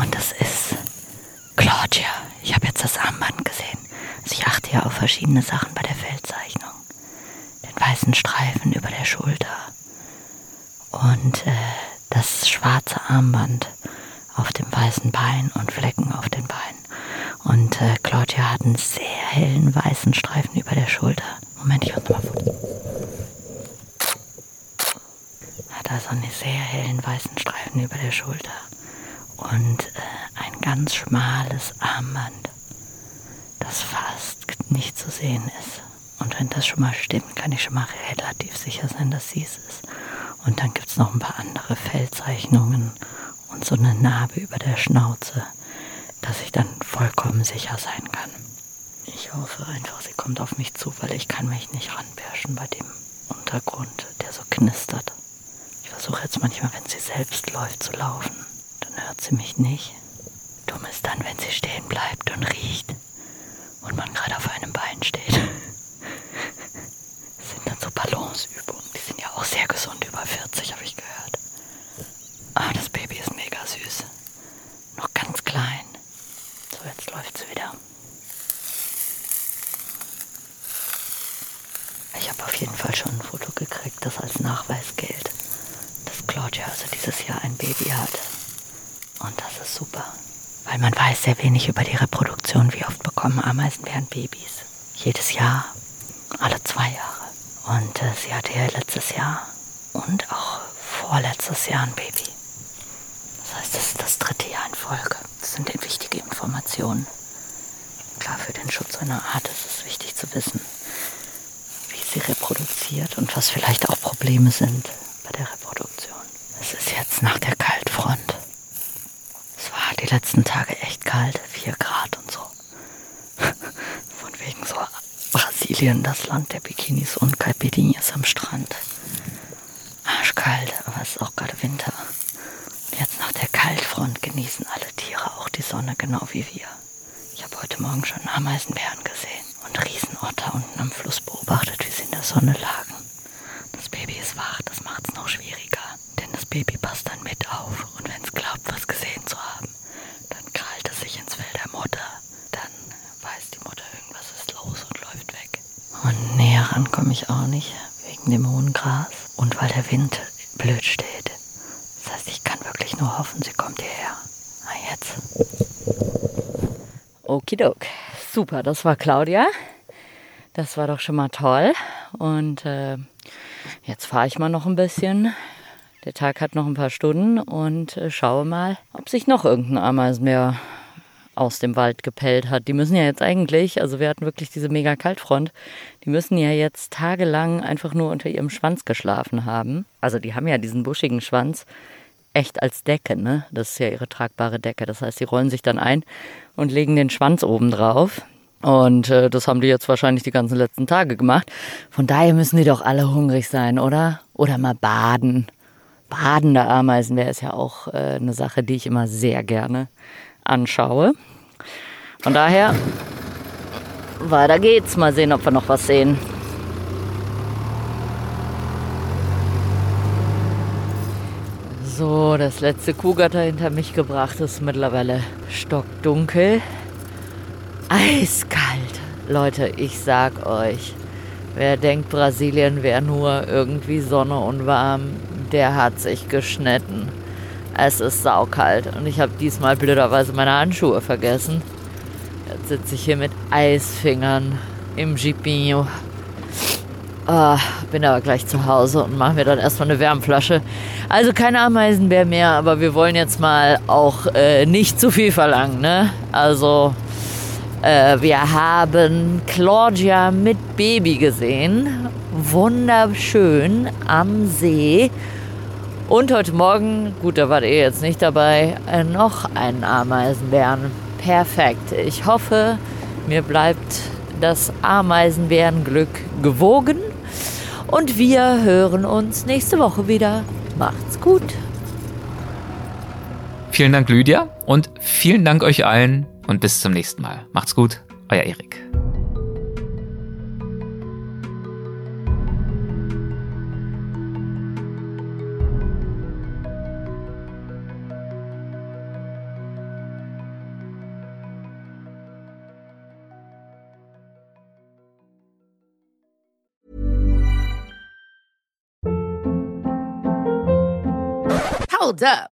Und das ist Claudia. Ich habe jetzt das Armband gesehen. Also ich achte ja auf verschiedene Sachen bei der Feldzeichnung. Den weißen Streifen über der Schulter. Und äh, das schwarze Armband auf dem weißen Bein und Flecken auf den Beinen. Und äh, Claudia hat einen sehr hellen weißen Streifen über der Schulter. Moment, ich muss mal Foto. Hat also einen sehr hellen weißen Streifen über der Schulter. Und äh, ein ganz schmales Armband, das fast nicht zu sehen ist. Und wenn das schon mal stimmt, kann ich schon mal relativ sicher sein, dass sie es ist. Und dann gibt es noch ein paar andere Feldzeichnungen und so eine Narbe über der Schnauze, dass ich dann vollkommen sicher sein kann. Ich hoffe einfach, sie kommt auf mich zu, weil ich kann mich nicht ranpirschen bei dem Untergrund, der so knistert. Ich versuche jetzt manchmal, wenn sie selbst läuft, zu laufen. Hört sie mich nicht. Dumm ist dann, wenn sie stehen bleibt und riecht und man gerade auf einem Bein steht. Das sind dann so Balanceübungen. Die sind ja auch sehr gesund über 40, habe ich gehört. Ah, das Baby ist mega süß. Noch ganz klein. So, jetzt läuft sie wieder. Ich habe auf jeden Fall schon ein Foto gekriegt, das als Nachweis gilt, dass Claudia also dieses Jahr ein Baby hat. Und das ist super. Weil man weiß sehr wenig über die Reproduktion. Wie oft bekommen Ameisenbären Babys? Jedes Jahr. Alle zwei Jahre. Und äh, sie hatte ja letztes Jahr und auch vorletztes Jahr ein Baby. Das heißt, das ist das dritte Jahr in Folge. Das sind wichtige Informationen. Klar, für den Schutz einer Art ist es wichtig zu wissen, wie sie reproduziert und was vielleicht auch Probleme sind bei der Reproduktion. Es ist jetzt nach der Kaltfront. Es war letzten Tage echt kalt, 4 Grad und so. Von wegen so Brasilien, das Land der Bikinis und Caipirinhas am Strand. Arschkalt, aber es ist auch gerade Winter. Jetzt nach der Kaltfront genießen alle Tiere auch die Sonne, genau wie wir. Ich habe heute Morgen schon gesehen und Riesenotter unten am Fluss beobachtet, wie sie in der Sonne lagen. Das Baby ist wach, das macht es noch schwieriger, denn das Baby passt dann mit auf und wenn es glaubt, was gesehen zu haben, dann krallt es sich ins Fell der Mutter. Dann weiß die Mutter, irgendwas ist los und läuft weg. Und näher ran komme ich auch nicht, wegen dem hohen Gras und weil der Wind blöd steht. Das heißt, ich kann wirklich nur hoffen, sie kommt hierher. Ah, jetzt. Okidok. Super, das war Claudia. Das war doch schon mal toll. Und äh, jetzt fahre ich mal noch ein bisschen. Der Tag hat noch ein paar Stunden und äh, schaue mal, ob sich noch irgendein Ameisenbär aus dem Wald gepellt hat. Die müssen ja jetzt eigentlich, also wir hatten wirklich diese mega Kaltfront, die müssen ja jetzt tagelang einfach nur unter ihrem Schwanz geschlafen haben. Also die haben ja diesen buschigen Schwanz echt als Decke, ne? Das ist ja ihre tragbare Decke. Das heißt, sie rollen sich dann ein und legen den Schwanz oben drauf. Und äh, das haben die jetzt wahrscheinlich die ganzen letzten Tage gemacht. Von daher müssen die doch alle hungrig sein, oder? Oder mal baden. Badende Ameisen wäre es ja auch äh, eine Sache, die ich immer sehr gerne anschaue. Von daher, weiter geht's. Mal sehen, ob wir noch was sehen. So, das letzte Kuhgatter hinter mich gebracht ist mittlerweile stockdunkel. Eiskalt. Leute, ich sag euch, wer denkt, Brasilien wäre nur irgendwie Sonne und warm, der hat sich geschnitten. Es ist saukalt und ich habe diesmal blöderweise meine Handschuhe vergessen. Jetzt sitze ich hier mit Eisfingern im Jeepinho. Ah, bin aber gleich zu Hause und mache mir dann erstmal eine Wärmflasche. Also keine Ameisenbär mehr, aber wir wollen jetzt mal auch äh, nicht zu viel verlangen, ne? Also äh, wir haben Claudia mit Baby gesehen. Wunderschön am See. Und heute Morgen, gut, da wart ihr jetzt nicht dabei, äh, noch einen Ameisenbären. Perfekt. Ich hoffe, mir bleibt das Ameisenbärenglück gewogen. Und wir hören uns nächste Woche wieder. Macht's gut. Vielen Dank, Lydia. Und vielen Dank euch allen. Und bis zum nächsten Mal. Macht's gut. Euer Erik. Hold up.